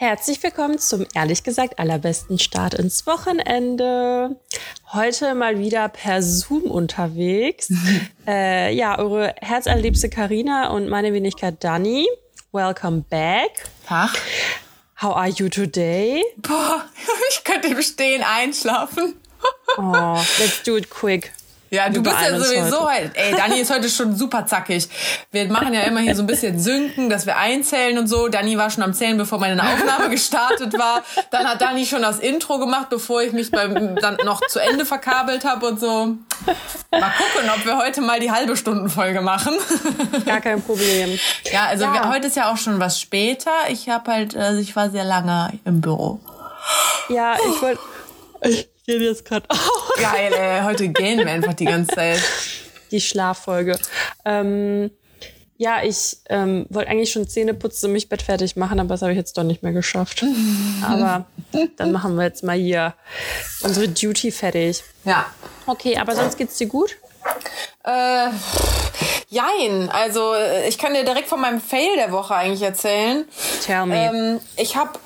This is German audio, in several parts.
Herzlich willkommen zum ehrlich gesagt allerbesten Start ins Wochenende. Heute mal wieder per Zoom unterwegs. äh, ja, eure herzallerliebste Karina und meine Wenigkeit Dani. Welcome back. Tag. How are you today? Boah, ich könnte im Stehen einschlafen. oh, let's do it quick. Ja, du bist ja sowieso heute. Ey, Dani ist heute schon super zackig. Wir machen ja immer hier so ein bisschen Synken, dass wir einzählen und so. Dani war schon am Zählen, bevor meine Aufnahme gestartet war. Dann hat Dani schon das Intro gemacht, bevor ich mich beim dann noch zu Ende verkabelt habe und so. Mal gucken, ob wir heute mal die halbe Stundenfolge machen. Gar kein Problem. Ja, also ja. Wir, heute ist ja auch schon was später. Ich habe halt, also ich war sehr lange im Büro. Ja, ich wollte gehe jetzt gerade aus. Geil, ey. Heute gehen wir einfach die ganze Zeit. Die Schlaffolge. Ähm, ja, ich ähm, wollte eigentlich schon Zähne putzen und mich bettfertig machen, aber das habe ich jetzt doch nicht mehr geschafft. aber dann machen wir jetzt mal hier unsere Duty fertig. Ja. Okay, aber sonst geht's dir gut? Äh, jein. Also ich kann dir direkt von meinem Fail der Woche eigentlich erzählen. Tell me. Ähm, ich habe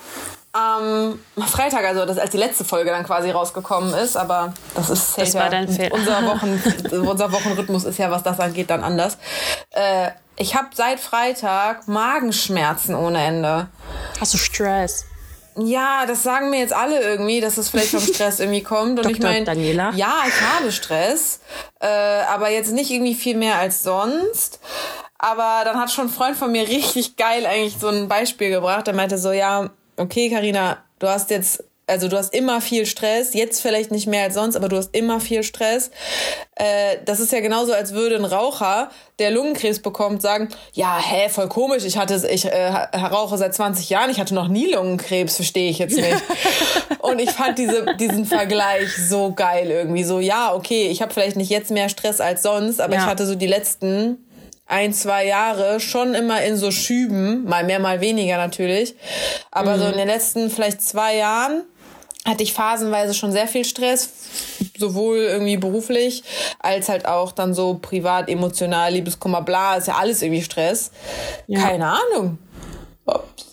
am Freitag, also das, als die letzte Folge dann quasi rausgekommen ist, aber das ist das war dein Fehler. Unser, Wochen, unser Wochenrhythmus ist ja, was das angeht, dann anders. Äh, ich habe seit Freitag Magenschmerzen ohne Ende. Hast du Stress? Ja, das sagen mir jetzt alle irgendwie, dass es vielleicht vom Stress irgendwie kommt. Und Dr. ich meine, Daniela? ja, ich habe Stress, äh, aber jetzt nicht irgendwie viel mehr als sonst. Aber dann hat schon ein Freund von mir richtig geil eigentlich so ein Beispiel gebracht. Er meinte so, ja, okay, Karina, du hast jetzt also du hast immer viel Stress, jetzt vielleicht nicht mehr als sonst, aber du hast immer viel Stress. Äh, das ist ja genauso, als würde ein Raucher, der Lungenkrebs bekommt, sagen, ja, hä, voll komisch, ich hatte, ich äh, rauche seit 20 Jahren, ich hatte noch nie Lungenkrebs, verstehe ich jetzt nicht. Und ich fand diese, diesen Vergleich so geil irgendwie, so, ja, okay, ich habe vielleicht nicht jetzt mehr Stress als sonst, aber ja. ich hatte so die letzten ein, zwei Jahre schon immer in so Schüben, mal mehr, mal weniger natürlich. Aber mhm. so in den letzten vielleicht zwei Jahren hatte ich phasenweise schon sehr viel Stress, sowohl irgendwie beruflich als halt auch dann so privat, emotional, Liebeskummer, bla, ist ja alles irgendwie Stress. Ja. Keine Ahnung.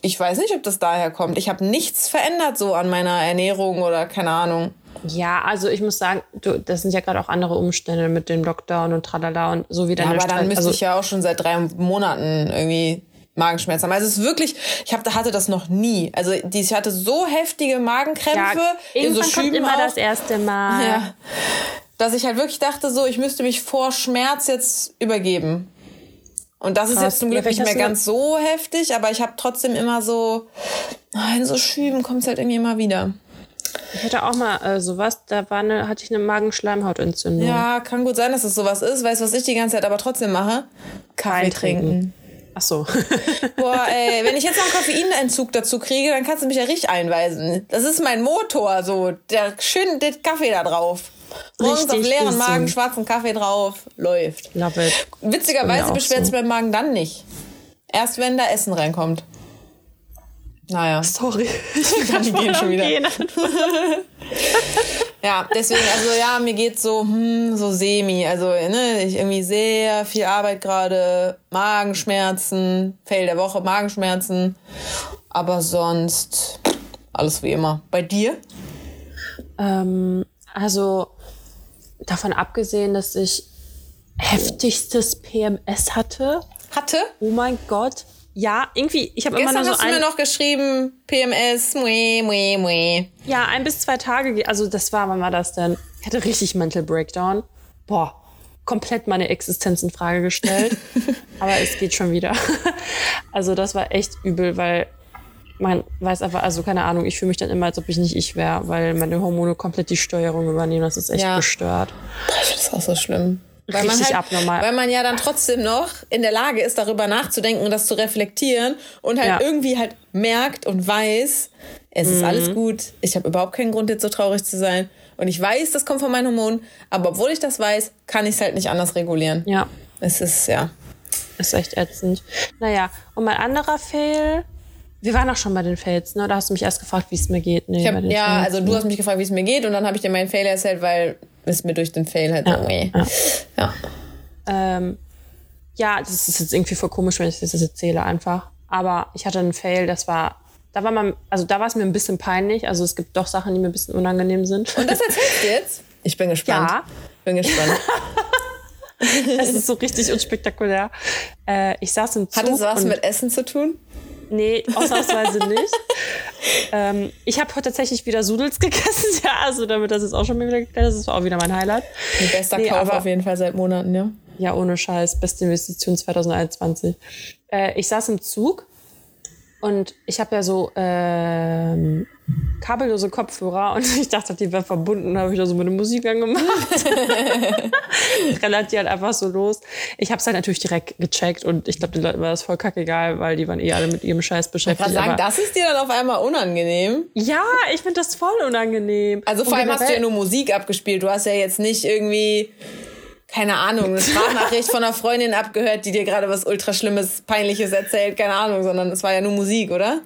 Ich weiß nicht, ob das daher kommt. Ich habe nichts verändert so an meiner Ernährung oder keine Ahnung. Ja, also ich muss sagen, du, das sind ja gerade auch andere Umstände mit dem Lockdown und tralala und so wie deine Ja, aber dann müsste also, ich ja auch schon seit drei Monaten irgendwie Magenschmerzen haben. Also es ist wirklich, ich hab, hatte das noch nie. Also die, ich hatte so heftige Magenkrämpfe ja, in so kommt immer auch, das erste Mal. Ja, dass ich halt wirklich dachte so, ich müsste mich vor Schmerz jetzt übergeben. Und das Krass. ist jetzt zum Glück ja, nicht mehr ganz so heftig, aber ich habe trotzdem immer so, ah, in so Schüben kommt es halt irgendwie immer wieder. Ich hatte auch mal äh, sowas, da war eine, hatte ich eine Magenschleimhautentzündung. Ja, kann gut sein, dass es sowas ist. Weißt du, was ich die ganze Zeit aber trotzdem mache? Kaffee trinken. Ach so. Boah, ey, wenn ich jetzt noch einen Koffeinentzug dazu kriege, dann kannst du mich ja richtig einweisen. Das ist mein Motor, so. Der schön der Kaffee da drauf. Morgens auf leeren Magen, schwarzen Kaffee drauf, läuft. Love it. Witzigerweise beschwert sich so. mein Magen dann nicht. Erst wenn da Essen reinkommt. Naja. Sorry. Ich kann die gehen schon wieder. ja, deswegen, also ja, mir geht so, hm, so semi. Also, ne, ich irgendwie sehr viel Arbeit gerade, Magenschmerzen, Fail der Woche, Magenschmerzen. Aber sonst alles wie immer. Bei dir? Ähm, also, davon abgesehen, dass ich heftigstes PMS hatte. Hatte? Oh mein Gott ja, irgendwie, ich habe immer nur so hast du mir noch geschrieben, PMS, mue, mue, mue. Ja, ein bis zwei Tage, also das war, wann war das denn? Ich hatte richtig Mental Breakdown. Boah, komplett meine Existenz in Frage gestellt. Aber es geht schon wieder. also das war echt übel, weil man weiß einfach, also keine Ahnung, ich fühle mich dann immer, als ob ich nicht ich wäre, weil meine Hormone komplett die Steuerung übernehmen. Das ist echt ja. gestört. Ich finde das auch so schlimm. Weil man halt, abnormal. Weil man ja dann trotzdem noch in der Lage ist, darüber nachzudenken und das zu reflektieren und halt ja. irgendwie halt merkt und weiß, es mhm. ist alles gut. Ich habe überhaupt keinen Grund, jetzt so traurig zu sein. Und ich weiß, das kommt von meinen Hormonen. Aber obwohl ich das weiß, kann ich es halt nicht anders regulieren. Ja. Es ist, ja. Ist echt ätzend. Naja, und mein anderer Fail. Wir waren auch schon bei den Fails, ne? Da hast du mich erst gefragt, wie es mir geht. Nee, hab, ja, Fails, also du hast mich gefragt, wie es mir geht, und dann habe ich dir meinen Fail erzählt, weil ist mir durch den Fail halt ja. irgendwie. Ja. Ja. Ähm, ja, das ist jetzt irgendwie voll komisch, wenn ich das jetzt erzähle einfach. Aber ich hatte einen Fail, das war Da war man, also da war es mir ein bisschen peinlich. Also es gibt doch Sachen, die mir ein bisschen unangenehm sind. Und das erzählst du jetzt? Ich bin gespannt. Ja. Bin gespannt. Es ist so richtig unspektakulär. Äh, ich saß im Zug. Hat es was und- mit Essen zu tun? Nee, ausnahmsweise nicht. ähm, ich habe heute tatsächlich wieder Sudels gegessen. Ja, also damit das ist auch schon wieder geklärt. Das war auch wieder mein Highlight. Ein bester Nee, Kauf aber- auf jeden Fall seit Monaten, ja. Ja, ohne Scheiß. Beste Investition 2021. Äh, ich saß im Zug und ich habe ja so ähm, kabellose Kopfhörer und ich dachte, die wären verbunden. habe ich da so meine Musik angemacht. Relativ halt einfach so los. Ich habe es halt natürlich direkt gecheckt und ich glaube, den Leuten war das voll kackegal, weil die waren eh alle mit ihrem Scheiß Ich beschäftigt. kann sagen, das ist dir dann auf einmal unangenehm. ja, ich finde das voll unangenehm. Also vor allem hast du ja nur Musik abgespielt. Du hast ja jetzt nicht irgendwie, keine Ahnung, eine Sprachnachricht von einer Freundin abgehört, die dir gerade was ultra Schlimmes, Peinliches erzählt, keine Ahnung, sondern es war ja nur Musik, oder?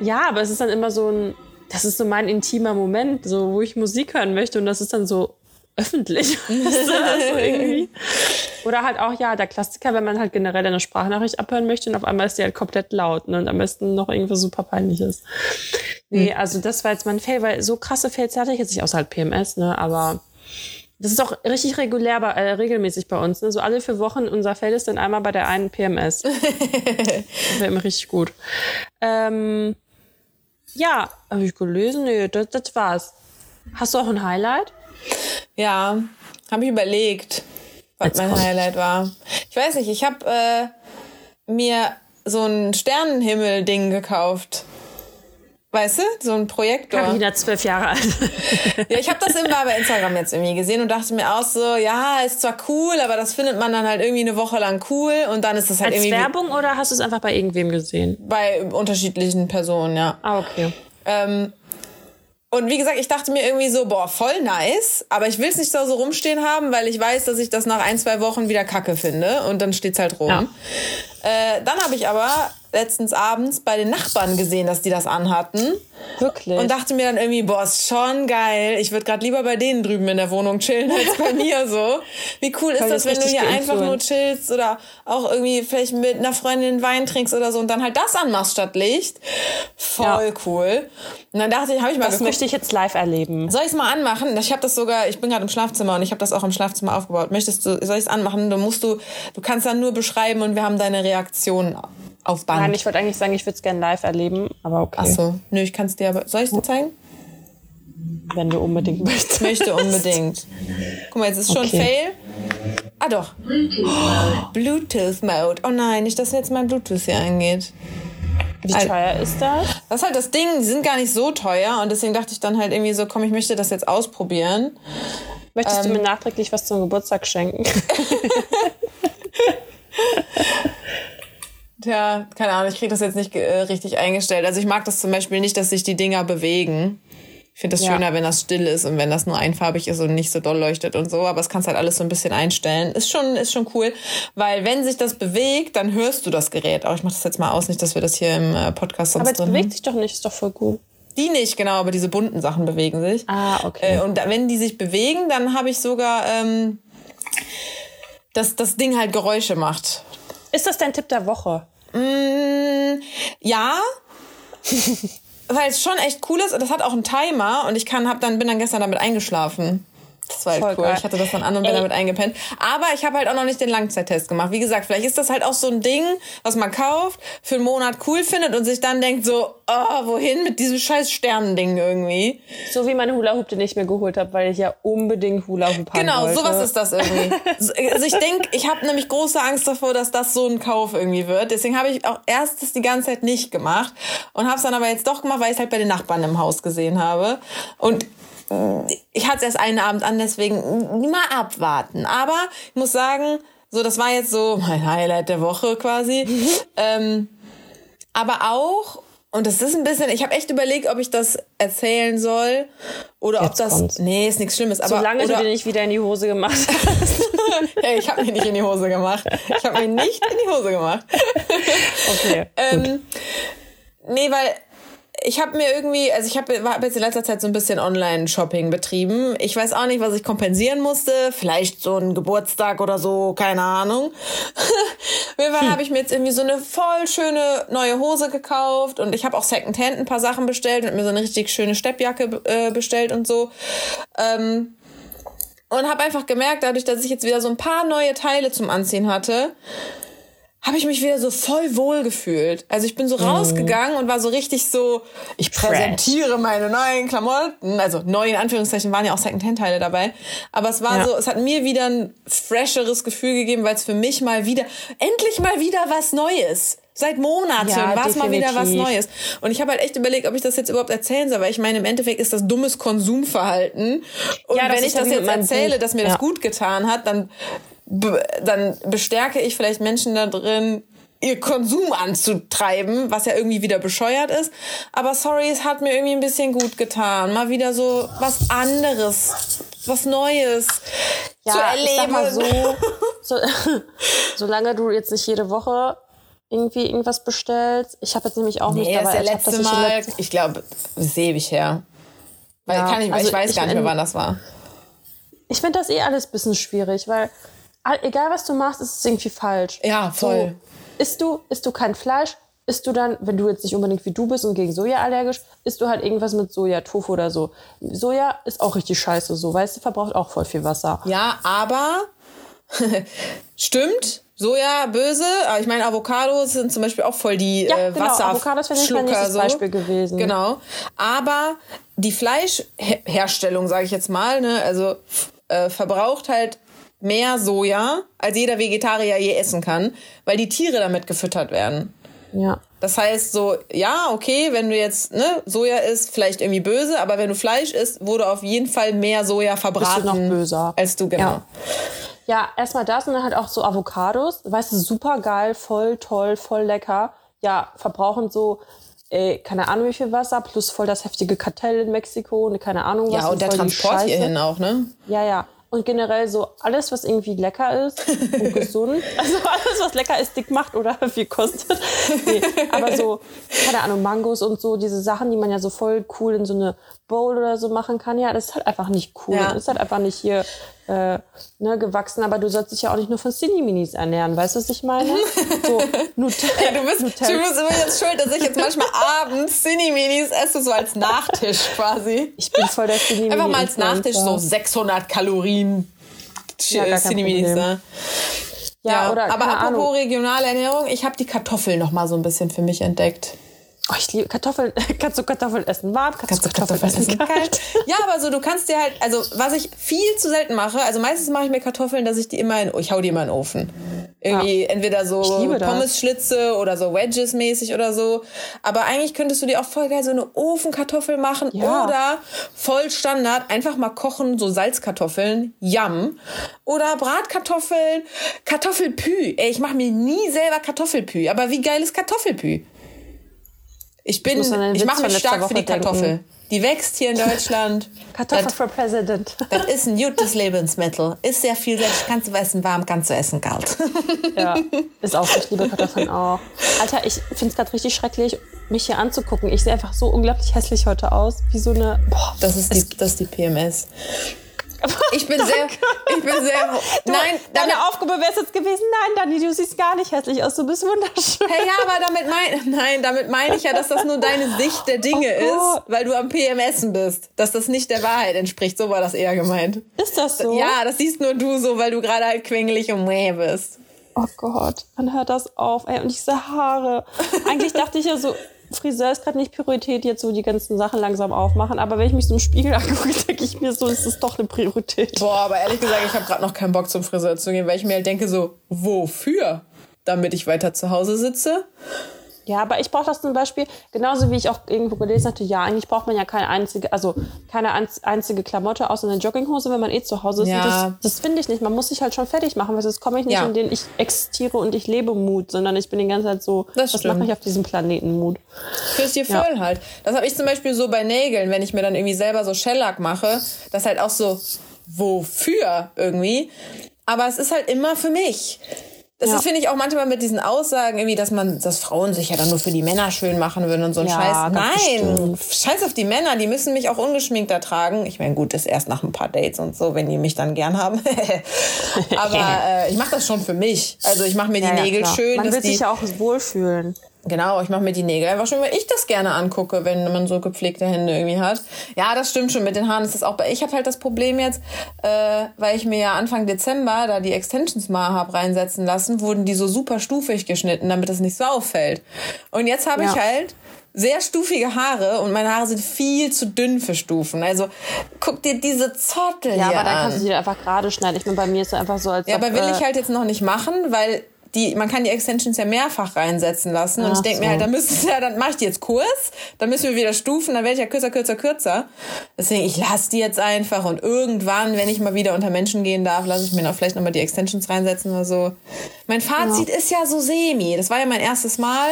Ja, aber es ist dann immer so ein, das ist so mein intimer Moment, so wo ich Musik hören möchte und das ist dann so öffentlich. Oder halt auch, ja, der Klassiker, wenn man halt generell eine Sprachnachricht abhören möchte und auf einmal ist die halt komplett laut ne, und am besten noch irgendwas super peinliches. Nee, also das war jetzt mein Fail, weil so krasse Fails hatte ich jetzt nicht, außer halt PMS, ne, aber das ist auch richtig regulär, bei, äh, regelmäßig bei uns. Ne? So alle vier Wochen unser Fail ist dann einmal bei der einen PMS. das wäre immer richtig gut. Ähm, ja, habe ich gelesen? Nee, das, das war's. Hast du auch ein Highlight? Ja, habe ich überlegt, was Jetzt mein kommt's. Highlight war. Ich weiß nicht, ich habe äh, mir so ein Sternenhimmel-Ding gekauft. Weißt du? So ein Projektor. Carina, zwölf Jahre alt. Ja, ich habe das immer bei Instagram jetzt irgendwie gesehen und dachte mir auch so, ja, ist zwar cool, aber das findet man dann halt irgendwie eine Woche lang cool und dann ist das halt Als irgendwie Werbung oder hast du es einfach bei irgendwem gesehen? bei unterschiedlichen Personen, ja. Ah, okay. Ähm, und wie gesagt, ich dachte mir irgendwie so, boah, voll nice, aber ich will es nicht da so rumstehen haben, weil ich weiß, dass ich das nach ein, zwei Wochen wieder kacke finde und dann steht's halt rum. Ja. Äh, dann habe ich aber letztens abends bei den Nachbarn gesehen, dass die das anhatten Wirklich? und dachte mir dann irgendwie, boah, ist schon geil. Ich würde gerade lieber bei denen drüben in der Wohnung chillen als bei mir so. Wie cool ist das, das wenn du hier einfach nur chillst oder auch irgendwie vielleicht mit einer Freundin Wein trinkst oder so und dann halt das anmachst statt Licht. Voll Ja. cool. Und dann dachte ich, habe ich mal das geguckt, möchte ich jetzt live erleben. soll ich es mal anmachen? Ich habe das sogar, ich bin gerade im Schlafzimmer und ich habe das auch im Schlafzimmer aufgebaut. Möchtest du, soll ich es anmachen? Du musst du, du kannst dann nur beschreiben und wir haben deine Reaktion auf Band. Nein, ich wollte eigentlich sagen, ich würde es gerne live erleben, aber okay, Ach so, nö, ich kann es dir aber, soll ich es dir zeigen? wenn du unbedingt möchtest. Möchte unbedingt. Guck mal, jetzt ist schon Okay. Fail. Ah doch. Bluetooth Mode. Oh nein, nicht, dass jetzt mein Bluetooth hier angeht. Wie Al- teuer ist das? Das ist halt das Ding, die sind gar nicht so teuer und deswegen dachte ich dann halt irgendwie so, komm, ich möchte das jetzt ausprobieren. Möchtest Ähm. du mir nachträglich was zum Geburtstag schenken? Tja, keine Ahnung, ich kriege das jetzt nicht äh, richtig eingestellt. Also ich mag das zum Beispiel nicht, dass sich die Dinger bewegen. Ich finde das Ja. schöner, wenn das still ist und wenn das nur einfarbig ist und nicht so doll leuchtet und so. Aber es kannst halt alles so ein bisschen einstellen. Ist schon, ist schon cool, weil wenn sich das bewegt, dann hörst du das Gerät. Auch ich mache das jetzt mal aus, nicht, dass wir das hier im äh, Podcast sonst Aber es bewegt sich doch nicht, ist doch voll gut. Die nicht, genau, aber diese bunten Sachen bewegen sich. Ah, okay. Äh, und da, wenn die sich bewegen, dann habe ich sogar, ähm, dass das Ding halt Geräusche macht. Ist das dein Tipp der Woche? Mm, ja. Weil es schon echt cool ist. Das hat auch einen Timer und ich kann, hab dann, bin dann gestern damit eingeschlafen. Das war halt Voll cool. geil. Ich hatte das dann an und bin Ey. damit eingepennt. Aber ich habe halt auch noch nicht den Langzeittest gemacht. Wie gesagt, vielleicht ist das halt auch so ein Ding, was man kauft, für einen Monat cool findet und sich dann denkt so, oh, wohin mit diesem scheiß Sternending irgendwie. So wie mein Hula Hoop, den ich mir geholt habe, weil ich ja unbedingt Hula Hoop haben Genau, wollte. sowas ist das irgendwie. So- Also ich denke, ich habe nämlich große Angst davor, dass das so ein Kauf irgendwie wird. Deswegen habe ich auch erst das die ganze Zeit nicht gemacht und habe es dann aber jetzt doch gemacht, weil ich es halt bei den Nachbarn im Haus gesehen habe. Und ich hatte es erst einen Abend an, deswegen mal abwarten. Aber ich muss sagen, so das war jetzt so mein Highlight der Woche quasi. Ähm, aber auch und das ist ein bisschen, ich habe echt überlegt, ob ich das erzählen soll oder ob Jetzt das kommt's. nee, ist nichts schlimmes, aber Solange oder, du dir nicht wieder in die Hose gemacht hast. Hey, ich habe mir nicht in die Hose gemacht. Ich habe mir nicht in die Hose gemacht. Okay. Ähm, nee, weil ich habe mir irgendwie, also ich habe hab jetzt in letzter Zeit so ein bisschen Online-Shopping betrieben. Ich weiß auch nicht, was ich kompensieren musste. Vielleicht so ein Geburtstag oder so, keine Ahnung. Auf jeden Fall hm. habe ich mir jetzt irgendwie so eine voll schöne neue Hose gekauft und ich habe auch Secondhand ein paar Sachen bestellt und mir so eine richtig schöne Steppjacke äh, bestellt und so. Ähm, und habe einfach gemerkt, dadurch, dass ich jetzt wieder so ein paar neue Teile zum Anziehen hatte, habe ich mich wieder so voll wohl gefühlt. Also ich bin so mhm. rausgegangen und war so richtig so, ich präsentiere meine neuen Klamotten. Also neu in Anführungszeichen waren ja auch Secondhand-Teile dabei. Aber es war ja. so, es hat mir wieder ein fresheres Gefühl gegeben, weil es für mich mal wieder, endlich mal wieder was Neues. Seit Monaten ja, war es mal wieder was Neues. Und ich habe halt echt überlegt, ob ich das jetzt überhaupt erzählen soll, weil ich meine, im Endeffekt ist das dummes Konsumverhalten. Und ja, wenn ich das jetzt erzähle, dass mir ja. das gut getan hat, dann dann bestärke ich vielleicht Menschen da drin, ihr Konsum anzutreiben, was ja irgendwie wieder bescheuert ist. Aber sorry, es hat mir irgendwie ein bisschen gut getan. Mal wieder so was anderes, was Neues ja, zu erleben. Ich sag mal so, so solange du jetzt nicht jede Woche irgendwie irgendwas bestellst. Ich habe jetzt nämlich auch nee, nicht dabei. Das ist der letzte Mal, letzte ich glaube, das ist ewig her. Weil ja, kann ich, also ich weiß ich gar nicht mehr, wann das war. Ich finde das eh alles ein bisschen schwierig, weil egal was du machst, ist es irgendwie falsch. Ja, voll. So, isst du, isst du kein Fleisch, isst du dann, wenn du jetzt nicht unbedingt wie du bist und gegen Soja allergisch, isst du halt irgendwas mit Soja, Tofu oder so. Soja ist auch richtig scheiße so, weißt du, verbraucht auch voll viel Wasser. Ja, aber stimmt, Soja böse, aber ich meine, Avocados sind zum Beispiel auch voll die ja, äh, genau. Avocados wäre mein nächstes so. Beispiel gewesen. Genau. Aber die Fleischherstellung, sage ich jetzt mal, ne, also äh, verbraucht halt mehr Soja, als jeder Vegetarier je essen kann, weil die Tiere damit gefüttert werden. Ja. Das heißt so, ja, okay, wenn du jetzt ne, Soja isst, vielleicht irgendwie böse, aber wenn du Fleisch isst, wurde auf jeden Fall mehr Soja verbraten. Bist du noch böser. Als du, genau. Ja. Ja, erstmal das und dann halt auch so Avocados. Weißt du, super geil, voll toll, voll lecker. Ja, verbrauchen so, ey, keine Ahnung wie viel Wasser, plus voll das heftige Kartell in Mexiko und keine Ahnung was. Ja, und, und der Transport hierhin auch, ne? Ja, ja und generell so alles, was irgendwie lecker ist und gesund. Also alles, was lecker ist, dick macht oder viel kostet. Nee, aber so, keine Ahnung, Mangos und so, diese Sachen, die man ja so voll cool in so eine Bowl oder so machen kann, ja, das ist halt einfach nicht cool. Ja. Das ist halt einfach nicht hier äh, ne, gewachsen, aber du sollst dich ja auch nicht nur von Cine-Minis ernähren, weißt du, was ich meine? So, Nutella. Ey, du bist, Nutella. du bist jetzt schuld, dass ich jetzt manchmal abends Cine-Minis esse, so als Nachtisch quasi. Ich bin voll der Cine-Mini. Einfach mal als Nachtisch so 600 Kalorien ja, Cine-Minis. Ne? Ja, ja, oder aber apropos Ahnung. regionale Ernährung, ich habe die Kartoffeln noch mal so ein bisschen für mich entdeckt. Oh, ich liebe Kartoffeln. Kannst du Kartoffeln essen warm? Kannst, kannst du Kartoffeln, Kartoffeln essen kalt? Ja, aber so, du kannst dir halt, also was ich viel zu selten mache, also meistens mache ich mir Kartoffeln, dass ich die immer in, ich hau die immer in den Ofen. Irgendwie ja. entweder so Pommes-Schlitze oder so Wedges mäßig oder so. Aber eigentlich könntest du dir auch voll geil so eine Ofenkartoffel machen ja. oder voll Standard einfach mal kochen, so Salzkartoffeln, Yum. Oder Bratkartoffeln, Kartoffelpü. Ey, ich mache mir nie selber Kartoffelpü, aber wie geil ist Kartoffelpü? Ich bin, ich, mache mich stark Woche für die Kartoffel. Denken. Die wächst hier in Deutschland. Kartoffel for President. Das ist ein gutes Lebensmittel. Ist sehr vielseitig. Kannst du essen warm, kannst du essen kalt. Ja, ist auch. Ich liebe Kartoffeln auch. Alter, ich finde es gerade richtig schrecklich, mich hier anzugucken. Ich sehe einfach so unglaublich hässlich heute aus. Wie so eine. Boah, das ist die, das ist die PMS. Ich bin sehr, ich bin sehr, du, nein, deine Aufgabe wäre es jetzt gewesen, nein, Dani, du siehst gar nicht hässlich aus, du bist wunderschön. Hey, ja, aber damit mein, nein, damit meine ich ja, dass das nur deine Sicht der Dinge oh ist, weil du am PMSen bist, dass das nicht der Wahrheit entspricht, so war das eher gemeint. Ist das so? Ja, das siehst nur du so, weil du gerade halt quengelig und mäh bist. Oh Gott, wann hört das auf? Ey, und diese Haare. Eigentlich dachte ich ja so, Friseur ist gerade nicht Priorität, jetzt so die ganzen Sachen langsam aufmachen. Aber wenn ich mich so im Spiegel angucke, denke ich mir so, ist das doch eine Priorität. Boah, aber ehrlich gesagt, ich habe gerade noch keinen Bock zum Friseur zu gehen, weil ich mir halt denke so, wofür? Damit ich weiter zu Hause sitze? Ja, aber ich brauche das zum Beispiel, genauso wie ich auch irgendwo gelesen hatte, ja, eigentlich braucht man ja keine einzige, also keine einzige Klamotte außer eine Jogginghose, wenn man eh zu Hause ist. Ja. Das, das finde ich nicht. Man muss sich halt schon fertig machen, weil sonst komme ich nicht ja. in den ich existiere und ich lebe Mut, sondern ich bin die ganze Zeit so, das was mache ich auf diesem Planeten Mut. Fürs dir voll ja. halt. Das habe ich zum Beispiel so bei Nägeln, wenn ich mir dann irgendwie selber so Shellack mache, das halt auch so, wofür irgendwie. Aber es ist halt immer für mich. Das Ja. ist, finde ich, auch manchmal mit diesen Aussagen irgendwie, dass man, dass Frauen sich ja dann nur für die Männer schön machen würden und so ein Ja, Scheiß. Nein, bestimmt. scheiß auf die Männer, die müssen mich auch ungeschminkt ertragen. Ich meine, gut, das erst nach ein paar Dates und so, wenn die mich dann gern haben. Aber äh, ich mache das schon für mich. Also ich mache mir die Ja, Nägel schön. Man will sich ja auch wohlfühlen. Genau, ich mache mir die Nägel einfach schön, weil ich das gerne angucke, wenn man so gepflegte Hände irgendwie hat. Ja, das stimmt schon. Mit den Haaren ist das auch bei. Ich habe halt das Problem jetzt, äh, weil ich mir ja Anfang Dezember da die Extensions mal hab reinsetzen lassen, wurden die so super stufig geschnitten, damit das nicht so auffällt. Und jetzt habe Ja. ich halt sehr stufige Haare und meine Haare sind viel zu dünn für Stufen. Also guck dir diese Zottel Ja, hier aber dann an. kannst du die einfach gerade schneiden. Ich meine, bei mir ist es einfach so, als Ja, ob, aber will äh, ich halt jetzt noch nicht machen, weil die, man kann die Extensions ja mehrfach reinsetzen lassen. Und Ach ich denke mir so. halt, dann müssen ja, dann mache ich die jetzt kurz, dann müssen wir wieder stufen, dann werde ich ja kürzer, kürzer, kürzer. Deswegen, ich lasse die jetzt einfach und irgendwann, wenn ich mal wieder unter Menschen gehen darf, lasse ich mir noch vielleicht nochmal die Extensions reinsetzen oder so. Mein Fazit ist ja so semi. Das war ja mein erstes Mal.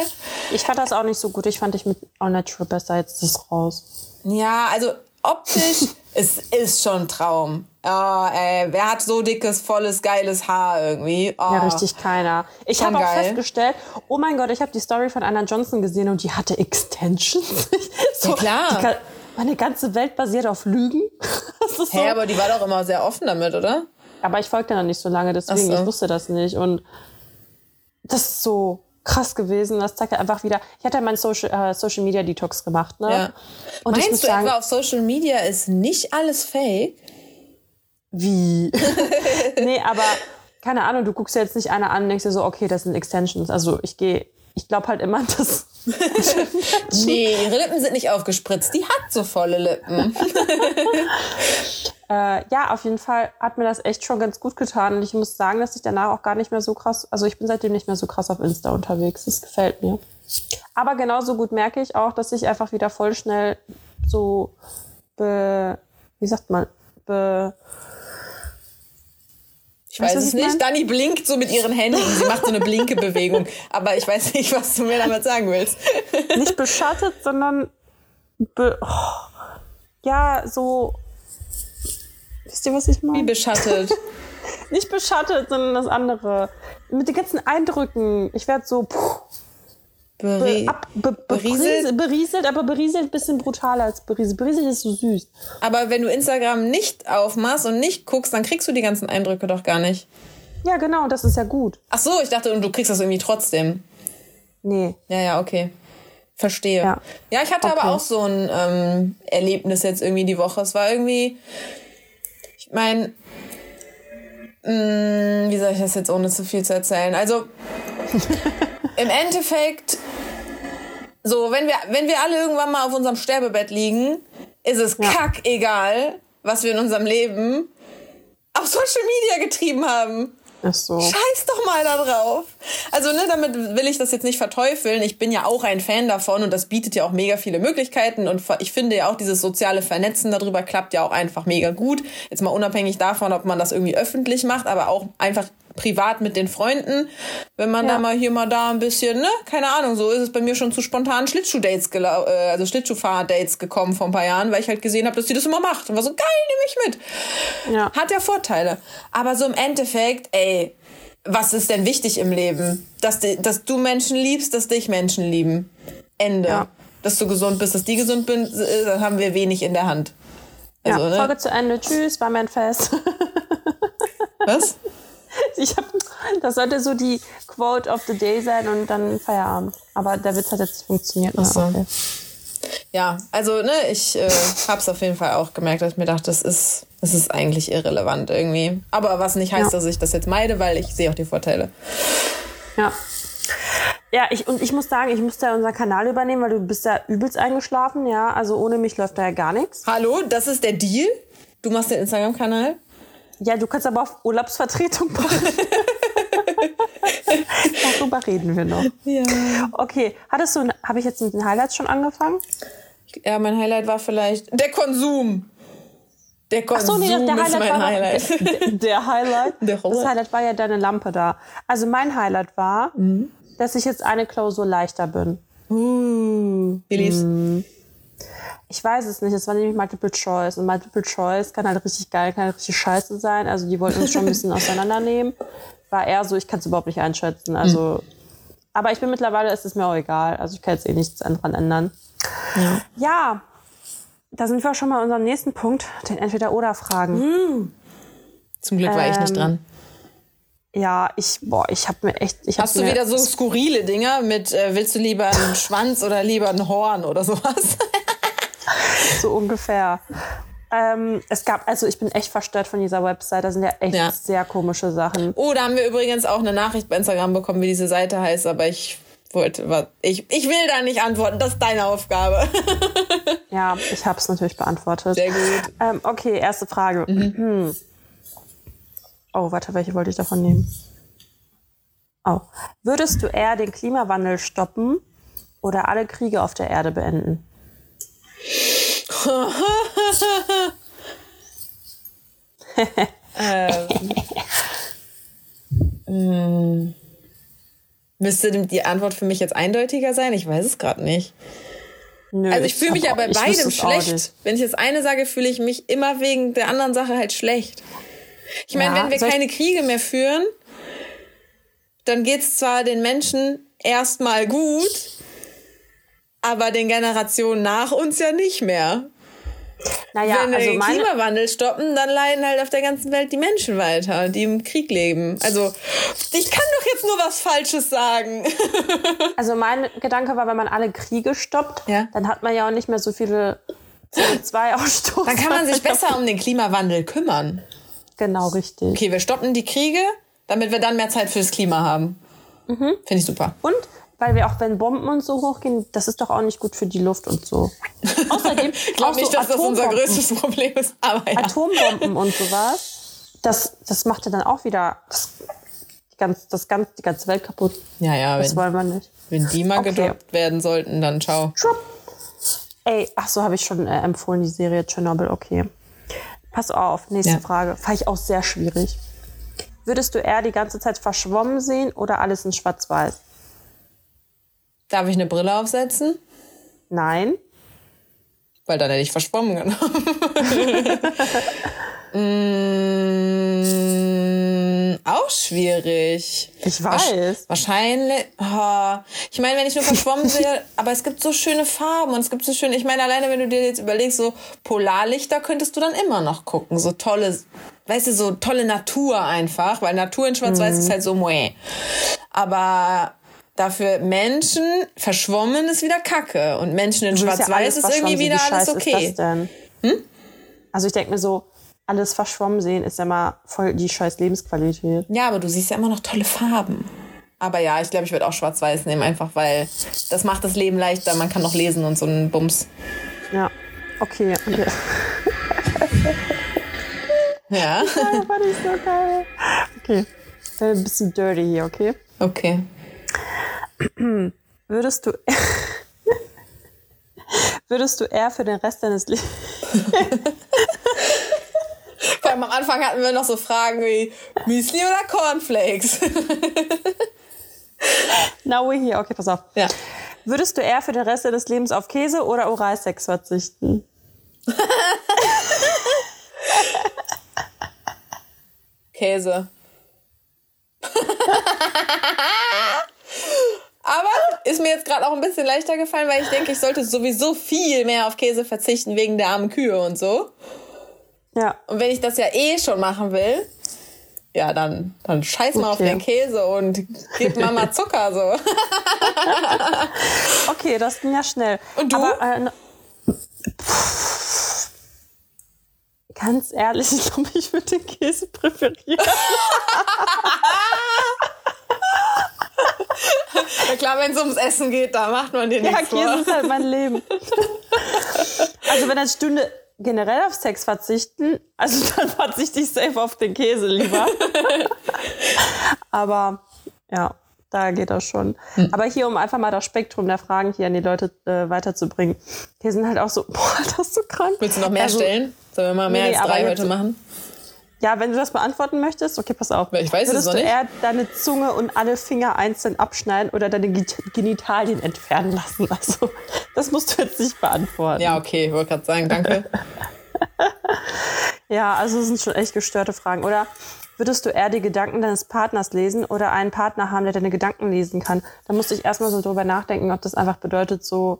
Ich fand das auch nicht so gut. Ich fand dich mit All Natural besser. Jetzt ist es raus. Ja, also optisch, es ist schon ein Traum. Oh, ey, wer hat so dickes, volles, geiles Haar irgendwie? Oh. Ja, richtig keiner. Ich habe auch festgestellt, oh mein Gott, ich habe die Story von Anna Johnson gesehen und die hatte Extensions. so, Ja, klar. Ga- meine ganze Welt basiert auf Lügen. Ist so. Hä, aber die war doch immer sehr offen damit, oder? Aber ich folgte noch nicht so lange, deswegen, so. ich wusste das nicht. Und das ist so krass gewesen. Das zeigt ja einfach wieder. Ich hatte ja meinen Social, äh, Social Media Detox gemacht, ne? Ja. Und ich muss Meinst du sagen, etwa auf Social Media ist nicht alles fake? wie? nee, aber keine Ahnung, du guckst dir jetzt nicht eine an und denkst dir so, okay, das sind Extensions. Also ich gehe, ich glaube halt immer, dass. Nee, ihre Lippen sind nicht aufgespritzt. Die hat so volle Lippen. Äh, ja, auf jeden Fall hat mir das echt schon ganz gut getan. Und ich muss sagen, dass ich danach auch gar nicht mehr so krass, also ich bin seitdem nicht mehr so krass auf Insta unterwegs. Das gefällt mir. Aber genauso gut merke ich auch, dass ich einfach wieder voll schnell so, be, wie sagt man, be, Ich weiß du, es nicht. mein? Dani blinkt so mit ihren Händen. Sie macht so eine Blinke-Bewegung. Aber ich weiß nicht, was du mir damit sagen willst. nicht beschattet, sondern be, oh, ja, so, wisst ihr, was ich Wie meine? beschattet. Nicht beschattet, sondern das andere. Mit den ganzen Eindrücken. Ich werde so, puh, Beri Be, ab, be, be, berieselt? berieselt? berieselt, aber berieselt ein bisschen brutaler als berieselt. Berieselt ist so süß. Aber wenn du Instagram nicht aufmachst und nicht guckst, dann kriegst du die ganzen Eindrücke doch gar nicht. Ja, genau, das ist ja gut. Ach so, ich dachte, und du kriegst das irgendwie trotzdem. Nee. Ja, ja, okay. Verstehe. Ja. Ja, ich hatte Okay. aber auch so ein ähm, Erlebnis jetzt irgendwie die Woche. Es war irgendwie, ich meine, wie soll ich das jetzt ohne zu viel zu erzählen? Also im Endeffekt, so wenn wir wenn wir alle irgendwann mal auf unserem Sterbebett liegen, ist es Ja. kackegal, was wir in unserem Leben auf Social Media getrieben haben. Ach so. Scheiß doch mal da drauf. Also, ne, damit will ich das jetzt nicht verteufeln. Ich bin ja auch ein Fan davon und das bietet ja auch mega viele Möglichkeiten und ich finde ja auch dieses soziale Vernetzen darüber klappt ja auch einfach mega gut. Jetzt mal unabhängig davon, ob man das irgendwie öffentlich macht, aber auch einfach privat mit den Freunden, wenn man Ja. da mal hier mal da ein bisschen, ne, keine Ahnung, so ist es bei mir schon zu spontanen Schlittschuh-Dates, äh, also Schlittschuhfahr-Dates gekommen vor ein paar Jahren, weil ich halt gesehen habe, dass die das immer macht und war so geil, nehme ich mit. Ja. Hat ja Vorteile. Aber so im Endeffekt, ey, was ist denn wichtig im Leben? Dass, di- dass du Menschen liebst, dass dich Menschen lieben. Ende. Ja. Dass du gesund bist, dass die gesund sind, äh, dann haben wir wenig in der Hand. Also, ja, ne? Folge zu Ende. Tschüss, war mein Fest. Was? Ich hab, das sollte so die Quote of the Day sein und dann Feierabend. Aber der Witz hat jetzt funktioniert. Na, so. okay. Ja, also ne, ich äh, hab's auf jeden Fall auch gemerkt, dass ich mir dachte, das ist, das ist eigentlich irrelevant irgendwie. Aber was nicht heißt, Ja. dass ich das jetzt meide, weil ich sehe auch die Vorteile. Ja. Ja, ich, und ich muss sagen, ich musste ja unseren Kanal übernehmen, weil du bist ja übelst eingeschlafen, ja. Also ohne mich läuft da ja gar nichts. Hallo, das ist der Deal? Du machst den Instagram-Kanal? Ja, du kannst aber auf Urlaubsvertretung machen. Darüber reden wir noch. Ja. Okay, hattest du, habe ich jetzt mit den Highlights schon angefangen? Ja, mein Highlight war vielleicht der Konsum. Der Ach so, Konsum nee, der ist Highlight mein war doch- Highlight. Der, der Highlight. Der Das Highlight. War ja deine Lampe da. Also mein Highlight war, Mhm. dass ich jetzt eine Klausur leichter bin. Uh, wie lief's? Ich weiß es nicht, es war nämlich Multiple Choice. Und Multiple Choice kann halt richtig geil, kann halt richtig scheiße sein. Also die wollten uns schon ein bisschen auseinandernehmen. war eher so, ich kann es überhaupt nicht einschätzen. Also, aber ich bin mittlerweile, ist es mir auch egal. Also ich kann jetzt eh nichts dran ändern. Ja. Ja, da sind wir schon mal unserem nächsten Punkt, den Entweder-Oder-Fragen. Zum Glück war ich nicht Ähm, dran. Ja, ich, boah, ich habe mir echt, ich Hast hab du wieder so skurrile Dinger mit, äh, willst du lieber einen Schwanz oder lieber ein Horn oder sowas? so ungefähr. Ähm, es gab, also ich bin echt verstört von dieser Website. Da sind ja echt Ja. sehr komische Sachen. Oh, da haben wir übrigens auch eine Nachricht bei Instagram bekommen, wie diese Seite heißt, aber ich wollte, was, ich, ich will da nicht antworten, das ist deine Aufgabe. Ja, ich habe es natürlich beantwortet. Sehr gut. Ähm, okay, erste Frage. Hm. Oh, warte, welche wollte ich davon nehmen? Oh. Würdest du eher den Klimawandel stoppen oder alle Kriege auf der Erde beenden? Müsste die Antwort für mich jetzt eindeutiger sein? Ich weiß es gerade nicht. Nö, Also ich fühle mich ja bei beidem es schlecht. Wenn ich das eine sage, fühle ich mich immer wegen der anderen Sache halt schlecht. Ich meine, Ja, wenn wir keine Kriege mehr führen, dann geht's zwar den Menschen erstmal gut, aber den Generationen nach uns ja nicht mehr. Naja, wenn wir also den Klimawandel stoppen, dann leiden halt auf der ganzen Welt die Menschen weiter, die im Krieg leben. Also, ich kann doch jetzt nur was Falsches sagen. also mein Gedanke war, wenn man alle Kriege stoppt, Ja. dann hat man ja auch nicht mehr so viele CO2-Ausstoß. Dann kann man sich besser um den Klimawandel kümmern. Genau, richtig. Okay, wir stoppen die Kriege, damit wir dann mehr Zeit fürs Klima haben. Mhm. Finde ich super. Und weil wir auch, wenn Bomben und so hochgehen, das ist doch auch nicht gut für die Luft und so. Außerdem, Ich glaube auch so nicht, dass das unser größtes Problem ist, aber ja. Atombomben und sowas, das, das macht ja dann auch wieder das, die, ganz, das ganz, die ganze Welt kaputt. Ja, ja, Das wenn, wollen wir nicht. wenn die mal Okay. gedroppt werden sollten, dann ciao. Schwupp. Ey, ach so, habe ich schon äh, empfohlen, die Serie Tschernobyl, okay. Pass auf, nächste Ja. Frage. Fand ich auch sehr schwierig. Würdest du eher die ganze Zeit verschwommen sehen oder alles in schwarz-weiß? Darf ich eine Brille aufsetzen? Nein. Weil dann hätte ich verschwommen genommen. mm, auch schwierig. Ich weiß. Wahrscheinlich. Oh, ich meine, wenn ich nur verschwommen sehe, aber es gibt so schöne Farben und es gibt so schöne. Ich meine, alleine wenn du dir jetzt überlegst, so Polarlichter könntest du dann immer noch gucken. So tolle, weißt du, so tolle Natur einfach, weil Natur in Schwarz-Weiß ist halt so mueh. Aber dafür Menschen verschwommen ist wieder Kacke und Menschen in ja Schwarz-Weiß alles ist irgendwie wieder alles okay. Denn? Also ich denke mir so, alles verschwommen sehen ist ja mal voll die scheiß Lebensqualität. Ja, aber du siehst ja immer noch tolle Farben. Aber ja, ich glaube, ich würde auch schwarz-weiß nehmen, einfach weil das macht das Leben leichter. Man kann noch lesen und so einen Bums. Ja. Okay, okay. Ja, Das war nicht so geil. Okay. Ein bisschen dirty hier, okay? okay. Würdest du. Würdest du eher für den Rest deines Lebens. Vor allem am Anfang hatten wir noch so Fragen wie Müsli oder Cornflakes. Now we're here. Okay, pass auf. ja. Würdest du eher für den Rest deines Lebens auf Käse oder Oralsex verzichten? Käse. Aber ist mir jetzt gerade auch ein bisschen leichter gefallen, weil ich denke, ich sollte sowieso viel mehr auf Käse verzichten wegen der armen Kühe und so. Ja. Und wenn ich das ja eh schon machen will, ja, dann, dann scheiß mal auf den Käse und gib Mama Zucker so. Okay, das ging ja schnell. Und du? Aber, äh, pff, ganz ehrlich, ich glaube, ich würde den Käse präferieren. Ja klar, wenn es ums Essen geht, da macht man dir Ja, nichts Käse vor. ist halt mein Leben. Also wenn eine Stunde generell auf Sex verzichten, also dann verzichte ich safe auf den Käse lieber. Aber ja, da geht das schon. Hm. Aber hier, um einfach mal das Spektrum der Fragen hier an die Leute äh, weiterzubringen. Hier sind halt auch so, boah, das ist so krank. Willst du noch mehr Also, stellen? Sollen wir mal mehr Nee, als drei heute machen? Ja, wenn du das beantworten möchtest, okay, pass auf. Ich weiß es Würdest noch du nicht. eher deine Zunge und alle Finger einzeln abschneiden oder deine Genitalien entfernen lassen? Also, das musst du jetzt nicht beantworten. Ja, okay, wollte gerade sagen, danke. Ja, also es sind schon echt gestörte Fragen. Oder würdest du eher die Gedanken deines Partners lesen oder einen Partner haben, der deine Gedanken lesen kann? Da musste ich erstmal so drüber nachdenken, ob das einfach bedeutet, so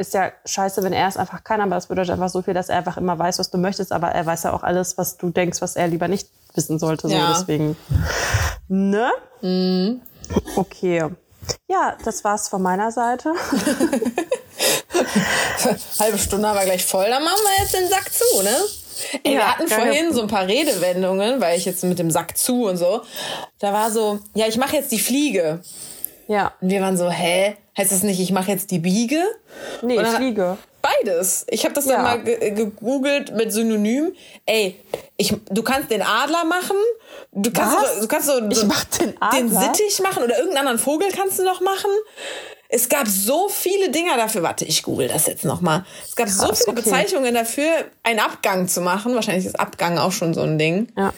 ist ja scheiße, wenn er es einfach kann, aber das bedeutet einfach so viel, dass er einfach immer weiß, was du möchtest, aber er weiß ja auch alles, was du denkst, was er lieber nicht wissen sollte. So, Ja. deswegen. Ne? Mhm. Okay. Ja, das war's von meiner Seite. Halbe Stunde aber gleich voll, dann machen wir jetzt den Sack zu, ne? Ey, wir Ja, hatten geil. vorhin so ein paar Redewendungen, weil ich jetzt mit dem Sack zu und so. Da war so, ja, ich mache jetzt die Fliege. Ja. Und wir waren so, hä? Heißt das nicht, ich mache jetzt die Biege? Nee, dann- Fliege. Beides. Ich habe das Ja. dann mal ge gegoogelt mit Synonym. Ey, ich, du kannst den Adler machen. Du kannst, Was? so- du kannst so, Ich so den den? Sittich machen oder irgendeinen anderen Vogel kannst du noch machen. Es gab so viele Dinger dafür. Warte, ich google das jetzt noch mal. Es gab so Krass, viele okay. Bezeichnungen dafür, einen Abgang zu machen. Wahrscheinlich ist Abgang auch schon so ein Ding. Ja.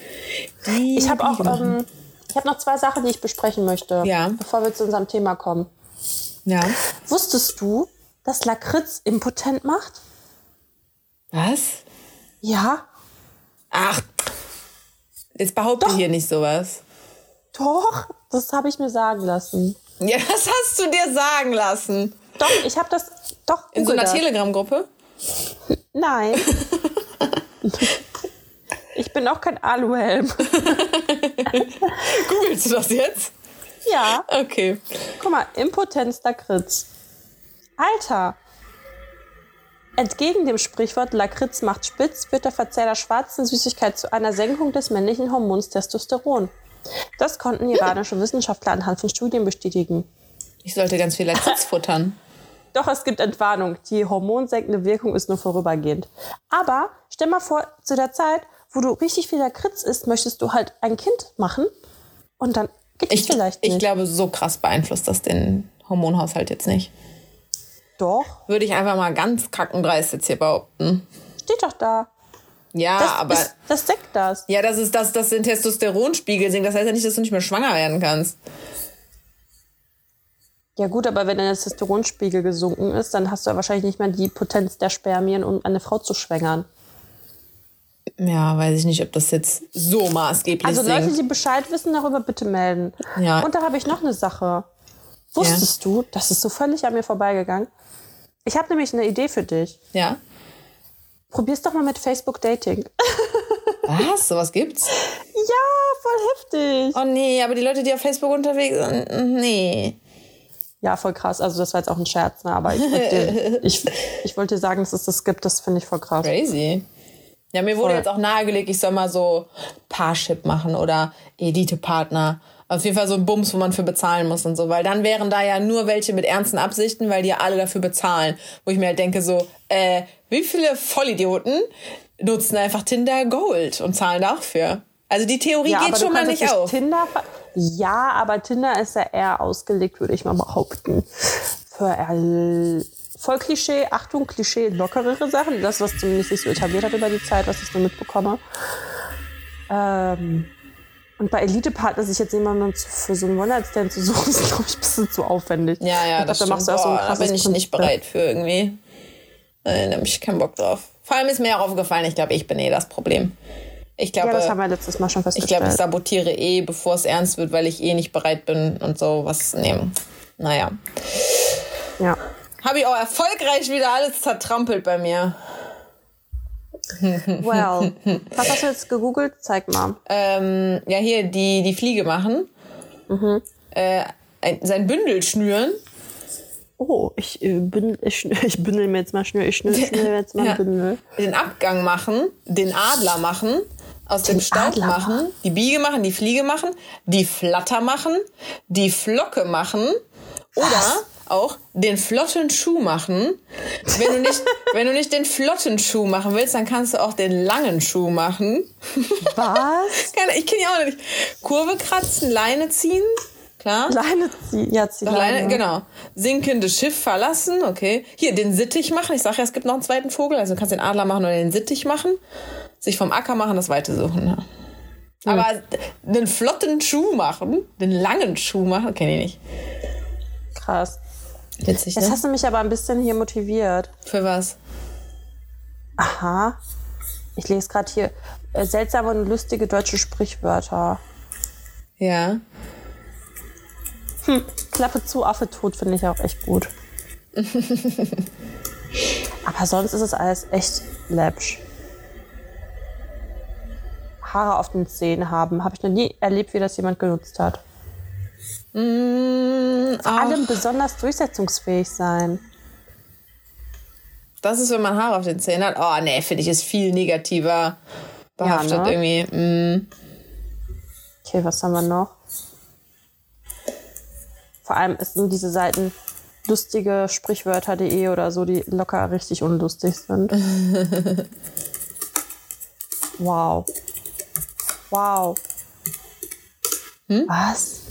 Die Ich habe auch ähm, ich hab noch zwei Sachen, die ich besprechen möchte, Ja. bevor wir zu unserem Thema kommen. Ja. Wusstest du, dass Lakritz impotent macht? Was? Ja, Ach, jetzt behaupte hier nicht sowas. doch. Das habe ich mir sagen lassen. Ja, das hast du dir sagen lassen. Doch, ich habe das. Doch. In so einer. Telegram-Gruppe? Nein. ich bin auch kein Aluhelm. Googlest du das jetzt? Ja. Okay. Guck mal, Impotenz Lakritz. Alter. Entgegen dem Sprichwort Lakritz macht spitz, wird der Verzehr der schwarzen Süßigkeit zu einer Senkung des männlichen Hormons Testosteron. Das konnten iranische Wissenschaftler anhand von Studien bestätigen. Ich sollte ganz viel Lakritz futtern. Doch es gibt Entwarnung. Die hormonsenkende Wirkung ist nur vorübergehend. Aber stell mal vor, zu der Zeit, wo du richtig viel Lakritz isst, möchtest du halt ein Kind machen und dann geht es Ich, vielleicht nicht. ich glaube, so krass beeinflusst das den Hormonhaushalt jetzt nicht. Doch, Würde ich einfach mal ganz kackendreist jetzt hier behaupten. steht doch da. Ja, Das, aber. ist, das deckt das. ja, das ist das, das den Testosteronspiegel sinkt. Das heißt ja nicht, dass du nicht mehr schwanger werden kannst. Ja gut, aber wenn dein Testosteronspiegel gesunken ist, dann hast du ja wahrscheinlich nicht mehr die Potenz der Spermien, um eine Frau zu schwängern. Ja, weiß ich nicht, ob das jetzt so maßgeblich Also sinkt. Leute, die Bescheid wissen, darüber bitte melden. Ja. Und da habe ich noch eine Sache. Wusstest du, das ist so völlig an mir vorbeigegangen. Ich habe nämlich eine Idee für dich. ja. Probier's doch mal mit Facebook Dating. Was? Sowas gibt's? ja, voll heftig. Oh nee, aber die Leute, die auf Facebook unterwegs sind, nee. Ja, voll krass. Also das war jetzt auch ein Scherz, ne? aber ich wollte dir, ich, ich wollte dir sagen, dass es das gibt. Das finde ich voll krass. Crazy. Ja, mir wurde Voll. jetzt auch nahegelegt, ich soll mal so Parship machen oder Elite-Partner. Auf jeden Fall so ein Bums, wo man für bezahlen muss und so. Weil dann wären da ja nur welche mit ernsten Absichten, weil die ja alle dafür bezahlen. Wo ich mir halt denke so, äh, wie viele Vollidioten nutzen einfach Tinder Gold und zahlen dafür? Also die Theorie Ja, geht schon mal nicht auf. Tinder ja, aber Tinder ist ja eher ausgelegt, würde ich mal behaupten. Für voll Klischee, Achtung, Klischee, lockerere Sachen. Das, was zumindest sich so etabliert hat über die Zeit, was ich so mitbekomme. Ähm, und bei Elite-Partner sich jetzt jemanden zu- für so einen One-Night-Stand zu suchen, ist, glaube ich, ein bisschen zu aufwendig. Ja, ja, ich das glaub, da machst du auch so ein Boah, da krasses bin ich nicht bereit für irgendwie. Nein, da habe ich keinen Bock drauf. Vor allem ist mir auch aufgefallen, ich glaube, ich bin eh das Problem. Ich glaube, Ja, das haben wir letztes Mal schon Ich festgestellt. glaube, ich sabotiere eh, bevor es ernst wird, weil ich eh nicht bereit bin und so was nehmen. Naja. ja. Habe ich auch erfolgreich wieder alles zertrampelt bei mir. Well, was hast du jetzt gegoogelt? Zeig mal. Ähm, ja, hier, die, die Fliege machen. Mhm. Äh, ein, sein Bündel schnüren. Oh, ich, äh, bündel, ich, ich bündel mir jetzt mal schnür, ich schnür, schnür jetzt mal Ja. Bündel. Den Abgang machen. Den Adler machen. Aus dem Staub Adler machen. Die Biege machen. Die Fliege machen. Die Flatter machen. Die Flocke machen. Oder auch den flotten Schuh machen. Wenn du nicht, wenn du nicht den flotten Schuh machen willst, dann kannst du auch den langen Schuh machen. Was? Ich kenne die auch nicht. Kurve kratzen, Leine ziehen. Klar. Leine ziehen. Ja, zieh Doch, Leine. Genau. Sinkendes Schiff verlassen, okay. Hier, den Sittich machen. Ich sage ja, es gibt noch einen zweiten Vogel. Also du kannst den Adler machen oder den Sittich machen. Sich vom Acker machen, das Weite suchen. Ja. Aber den flotten Schuh machen, den langen Schuh machen, kenne ich nicht. Krass. Witzig, Jetzt ne? hast du mich aber ein bisschen hier motiviert. Für was? Aha. Ich lese gerade hier. äh, seltsame und lustige deutsche Sprichwörter. Ja. Klappe zu, Affe tot finde ich auch echt gut. Aber sonst ist es alles echt läppsch. Haare auf den Zähnen haben. Habe ich noch nie erlebt, wie das jemand genutzt hat. Mm, Vor allem besonders durchsetzungsfähig sein. das ist, wenn man Haare auf den Zähnen hat. Oh, nee, finde ich, ist viel negativer behaftet ne? irgendwie. Mm. Okay, was haben wir noch? Vor allem sind diese Seiten lustige Sprichwörter.de oder so, die locker richtig unlustig sind. wow. Wow. Was?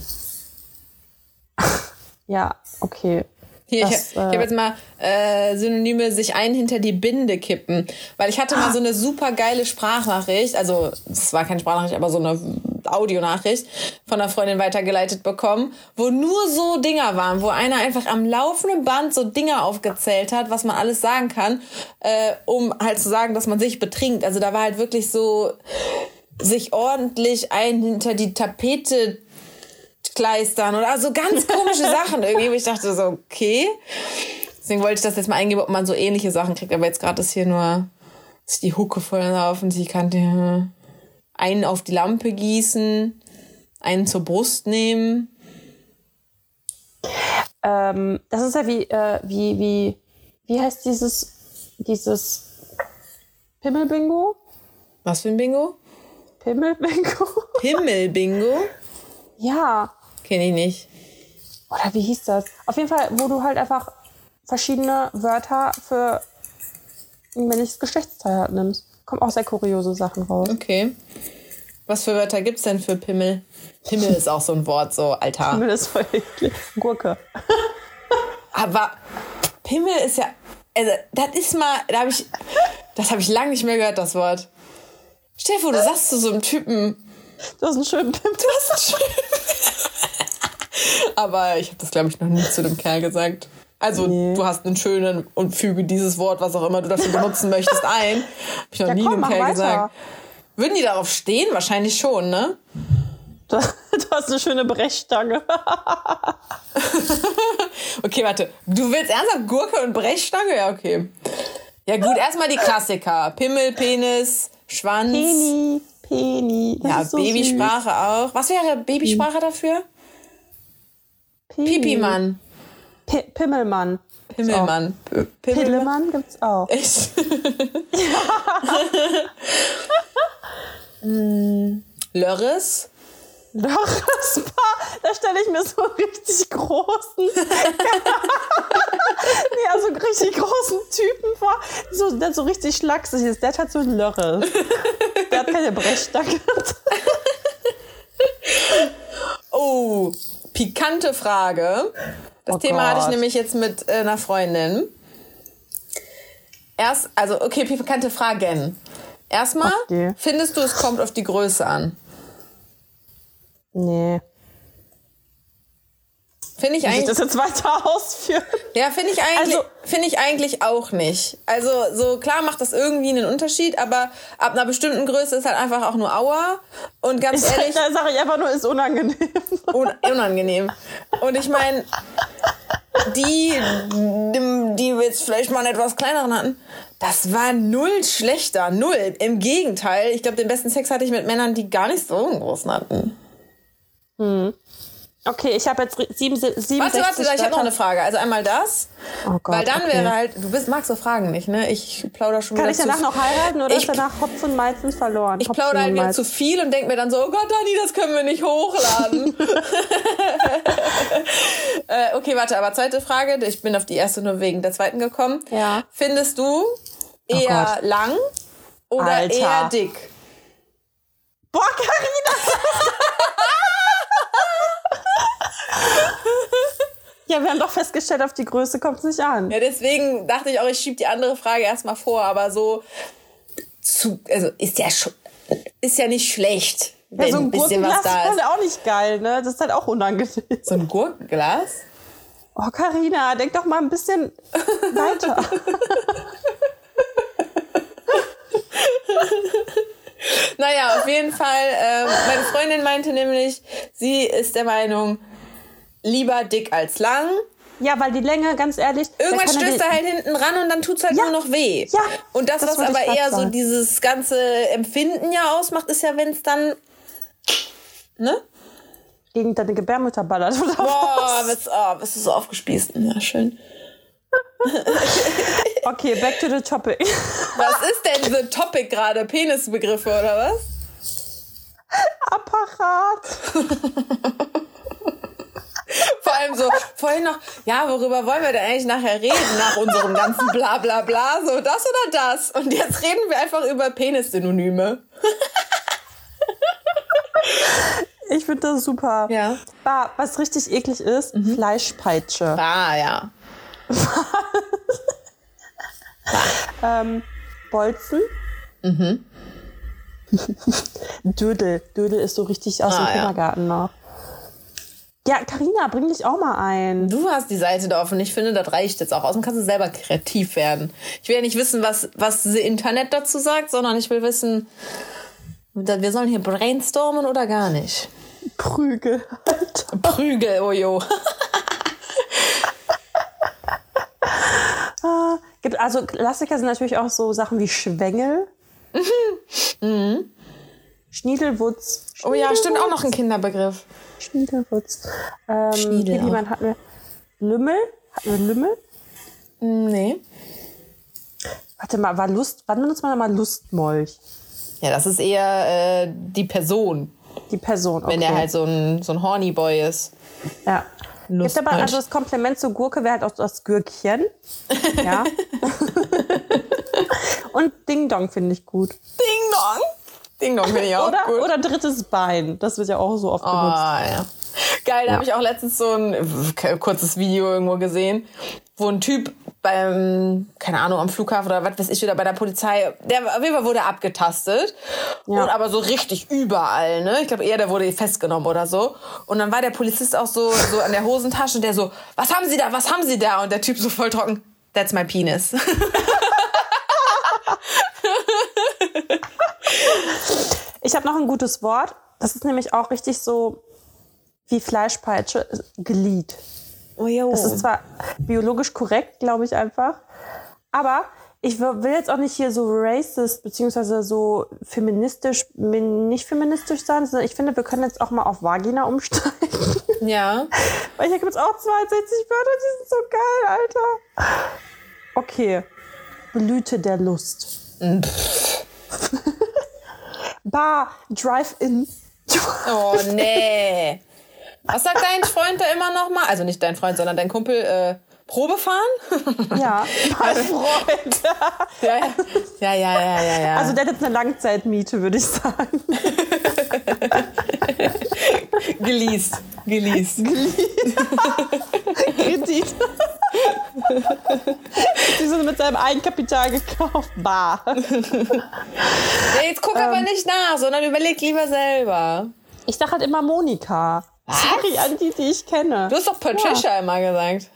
Ja, okay. Hier, Das, ich ich habe äh, jetzt mal äh, Synonyme sich ein hinter die Binde kippen. Weil ich hatte mal so eine super geile Sprachnachricht, also es war keine Sprachnachricht, aber so eine Audionachricht von einer Freundin weitergeleitet bekommen, wo nur so Dinger waren, wo einer einfach am laufenden Band so Dinger aufgezählt hat, was man alles sagen kann, äh, um halt zu sagen, dass man sich betrinkt. Also da war halt wirklich so sich ordentlich ein hinter die Tapete kleistern oder so ganz komische Sachen irgendwie. wo Ich dachte so, okay. Deswegen wollte ich das jetzt mal eingeben, ob man so ähnliche Sachen kriegt. Aber jetzt gerade ist hier nur ist die Hucke voll laufen. Sie kann dir einen auf die Lampe gießen, einen zur Brust nehmen. Ähm, das ist ja wie, äh, wie, wie, wie heißt dieses, dieses Pimmelbingo? Was für ein Bingo? Pimmelbingo? Himmelbingo? ja. Kenne ich nicht. Oder wie hieß das? Auf jeden Fall, wo du halt einfach verschiedene Wörter für ein männliches Geschlechtsteil halt nimmst. Kommen auch sehr kuriose Sachen raus. Okay. Was für Wörter gibt's denn für Pimmel? Pimmel ist auch so ein Wort, so Alter. Pimmel ist voll eklig. Gurke. Aber Pimmel ist ja, also das ist mal, da habe ich, das habe ich lange nicht mehr gehört, das Wort. Stell dir vor, du sagst zu so einem Typen, Du hast einen schönen Pimmel. du hast einen schönen Aber ich habe das, glaube ich, noch nie zu dem Kerl gesagt. Also, Nee. du hast einen schönen und füge dieses Wort, was auch immer du dafür benutzen möchtest, ein. Hab ich noch Ja, nie komm, dem Kerl weiter. gesagt. Würden die darauf stehen? Wahrscheinlich schon, ne? Du, hast eine schöne Brechstange. Okay, warte. Du willst ernsthaft Gurke und Brechstange? Ja, okay. Ja, gut, erstmal die Klassiker. Pimmel, Penis, Schwanz. Peni, Peni. Das Ja, so Babysprache auch. Was wäre Babysprache dafür? Peni. Pipimann. Pi Pimmelmann. Pimmelmann. Pimmelmann. Gibt's auch. Echt? Hm, Lörres. Lörrespaar, da stelle ich mir so einen richtig großen, nee, also einen richtig großen Typen vor, so, der so richtig schlaksig ist. Der hat halt so einen Lörres. Der hat keine Brechstange. Oh, pikante Frage. Das Oh Thema hatte ich Gott. nämlich jetzt mit äh, einer Freundin. Erst, also, okay, pikante Fragen. Erstmal, Okay. findest du, es kommt auf die Größe an? Nee. Finde ich Muss ich eigentlich. das jetzt weiter ausführen? Ja, finde ich eigentlich, Also- finde ich eigentlich auch nicht. Also so klar macht das irgendwie einen Unterschied, aber ab einer bestimmten Größe ist halt einfach auch nur Aua und ganz ehrlich Da sage ich einfach nur, ist unangenehm. un unangenehm. Und ich meine, die, die, jetzt vielleicht mal einen etwas kleineren hatten, das war null schlechter, null. Im Gegenteil, ich glaube, den besten Sex hatte ich mit Männern, die gar nicht so einen großen hatten. Okay, ich habe jetzt sieben, 67 Warte, warte, ich habe noch eine Frage. Also einmal das, Oh Gott, weil dann okay. wäre halt, du bist, magst so Fragen nicht, ne? Ich plauder schon Kann wieder ich danach noch heiraten oder ich, ist danach Hopf und Malzen verloren? Ich Hopfen plaudere halt wieder Malzen. zu viel und denke mir dann so, oh Gott, Dani, das können wir nicht hochladen. äh, okay, warte, aber zweite Frage. Ich bin auf die erste nur wegen der zweiten gekommen. Ja. Findest du eher Gott. lang oder Alter. eher dick? Boah, Carina! ja, wir haben doch festgestellt, auf die Größe kommt es nicht an. Ja, deswegen dachte ich auch, ich schieb die andere Frage erstmal vor, aber so zu, also ist ja schon, ist ja nicht schlecht, wenn Ja, so ein ein bisschen was da ist ist. halt auch nicht geil, ne? Das ist halt auch unangenehm. So ein Gurkenglas? Oh, Carina, denk doch mal ein bisschen weiter. jeden Fall, ähm, meine Freundin meinte nämlich, sie ist der Meinung, lieber dick als lang. Ja, weil die Länge, ganz ehrlich. Irgendwann stößt er halt hinten ran und dann tut's halt Ja. nur noch weh. Ja, Und das, das was aber eher so sagen. dieses ganze Empfinden ja ausmacht, ist ja, wenn es dann. Ne? gegen deine Gebärmutter ballert. Oder Boah, bist, oh, bist du so aufgespießt. Ja, schön. Okay, back to the topic. Was ist denn the topic gerade? Penisbegriffe oder was? Apparat. Vor allem so, vorhin noch, ja, worüber wollen wir denn eigentlich nachher reden, nach unserem ganzen bla bla bla, so das oder das. Und jetzt reden wir einfach über Penis-Synonyme. Ich finde das super. Ja. Bah, was richtig eklig ist, Fleischpeitsche. Ah, ja. Ähm, Bolzen. Mhm. Dödel. Dödel ist so richtig aus Ah, dem ja. Kindergarten noch. Ja, Karina, bring dich auch mal ein. Du hast die Seite da offen. Ich finde, das reicht jetzt auch. Außerdem kannst du selber kreativ werden. Ich will ja nicht wissen, was, was das Internet dazu sagt, sondern ich will wissen, wir sollen hier brainstormen oder gar nicht. Prügel. Alter. Prügel, oh ojo. Ah, gibt, also Klassiker sind natürlich auch so Sachen wie Schwengel. Schniedelwutz. Oh ja, stimmt auch noch ein Kinderbegriff. Schniedelwutz. Ähm, Schniedel jemand hatten wir Lümmel. Hatten wir Lümmel? Nee. Warte mal, war Lust, wann benutzt man mal Lustmolch? Ja, das ist eher äh, die Person, Die Person. Okay. wenn der halt so ein, so ein Horny Boy ist. Ja. Gibt aber also das Kompliment zur Gurke wäre halt auch das Gürkchen. Ja. Und Ding Dong finde ich gut. Ding. Ding Dong finde ich auch Oder, gut. oder drittes Bein. Das wird ja auch so oft benutzt. Ah, ja. Geil, da habe ich auch letztens so ein kurzes Video irgendwo gesehen, wo ein Typ beim, keine Ahnung, am Flughafen oder was weiß ich, oder bei der Polizei, der auf jeden Fall wurde abgetastet. Ja. Und aber so richtig überall, ne? Ich glaube eher, der wurde festgenommen oder so. Und dann war der Polizist auch so, so an der Hosentasche und der so, was haben Sie da, was haben Sie da? Und der Typ so voll trocken, that's my penis. Ich habe noch ein gutes Wort. Das ist nämlich auch richtig so wie Fleischpeitsche. Glied. Oh, jo. Das ist zwar biologisch korrekt, glaube ich einfach. Aber ich will jetzt auch nicht hier so racist beziehungsweise so feministisch, min- nicht feministisch sein, sondern ich finde, wir können jetzt auch mal auf Vagina umsteigen. ja. Weil hier gibt es auch 62 Wörter, die sind so geil, Alter. Okay. Blüte der Lust. Bar, Drive-In. Oh, nee. Was sagt dein Freund da immer noch mal? Also nicht dein Freund, sondern dein Kumpel, äh, Probe fahren? Ja, mein Freund. ja, ja. Ja, ja, ja, ja, ja. Also der hat jetzt eine Langzeitmiete, würde ich sagen. geleast. Geleast. Kredit. Die sind mit seinem Eigenkapital gekauft. Bar. Ja, jetzt guck aber nicht nach, sondern überleg lieber selber. Ich sag halt immer Monika. Sorry an die, die ich kenne. Du hast doch Patricia immer gesagt.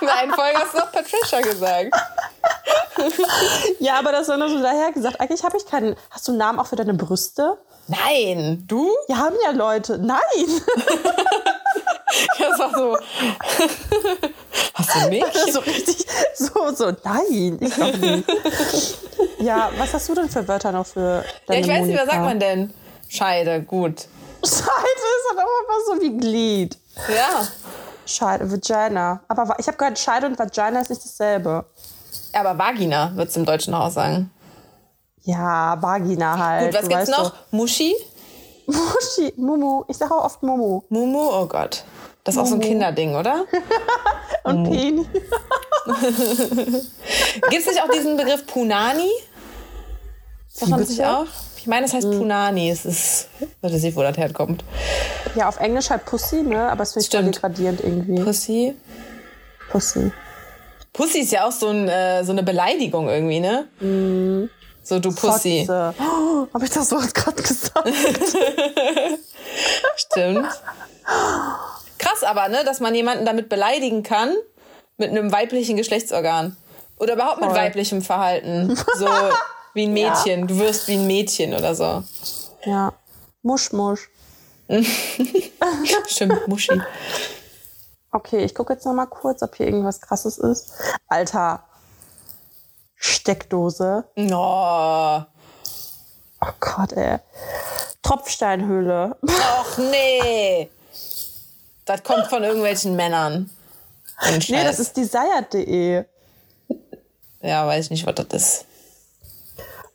In der einen Folge hast du doch Patricia gesagt. Ja, aber das war nur so daher gesagt. Eigentlich habe ich keinen. Hast du einen Namen auch für deine Brüste? Nein, du? Ja, haben ja Leute. Nein. Das war so. Hast du nicht? so richtig. So, so. Nein, ich glaube nicht. Ja, was hast du denn für Wörter noch für Ja, deine ich weiß nicht, Monika? was sagt man denn? Scheide, gut. Scheide ist dann auch einfach so wie Glied. Ja. Scheide, Vagina. Aber ich habe gehört, Scheide und Vagina ist nicht dasselbe. Aber Vagina wird's im deutschen Haus sagen. Ja, Vagina halt. Gut, was du gibt's noch? Muschi? doch. Muschi, Mumu. Ich sage auch oft Mumu. Mumu? Oh Gott. Das ist auch so ein Kinderding, oder? Und Peni. Gibt's nicht auch diesen Begriff Punani? Sagt man das nicht bitte? auch? Ich meine, es heißt Hm. Punani. Es ist, weiß ich nicht, wo das herkommt. Ja, auf Englisch halt Pussy, ne? Aber es finde ich voll degradierend irgendwie. Pussy. Pussy. Pussy ist ja auch so, ein, äh, so eine Beleidigung irgendwie, ne? Hm. So, du Pussy. Fotze. Oh, habe ich das Wort gerade gesagt? Stimmt. Krass aber, ne, dass man jemanden damit beleidigen kann mit einem weiblichen Geschlechtsorgan. Oder überhaupt mit Voll. weiblichem Verhalten. So, Wie ein Mädchen. Ja. Du wirst wie ein Mädchen oder so. Ja. Musch, musch. Stimmt, Muschi. Okay, ich gucke jetzt noch mal kurz, ob hier irgendwas krasses ist. Alter. Steckdose. Oh. Oh Gott, ey. Tropfsteinhöhle. Och nee. Das kommt von irgendwelchen Männern. Nee, das ist desired.de. Ja, weiß ich nicht, was das ist.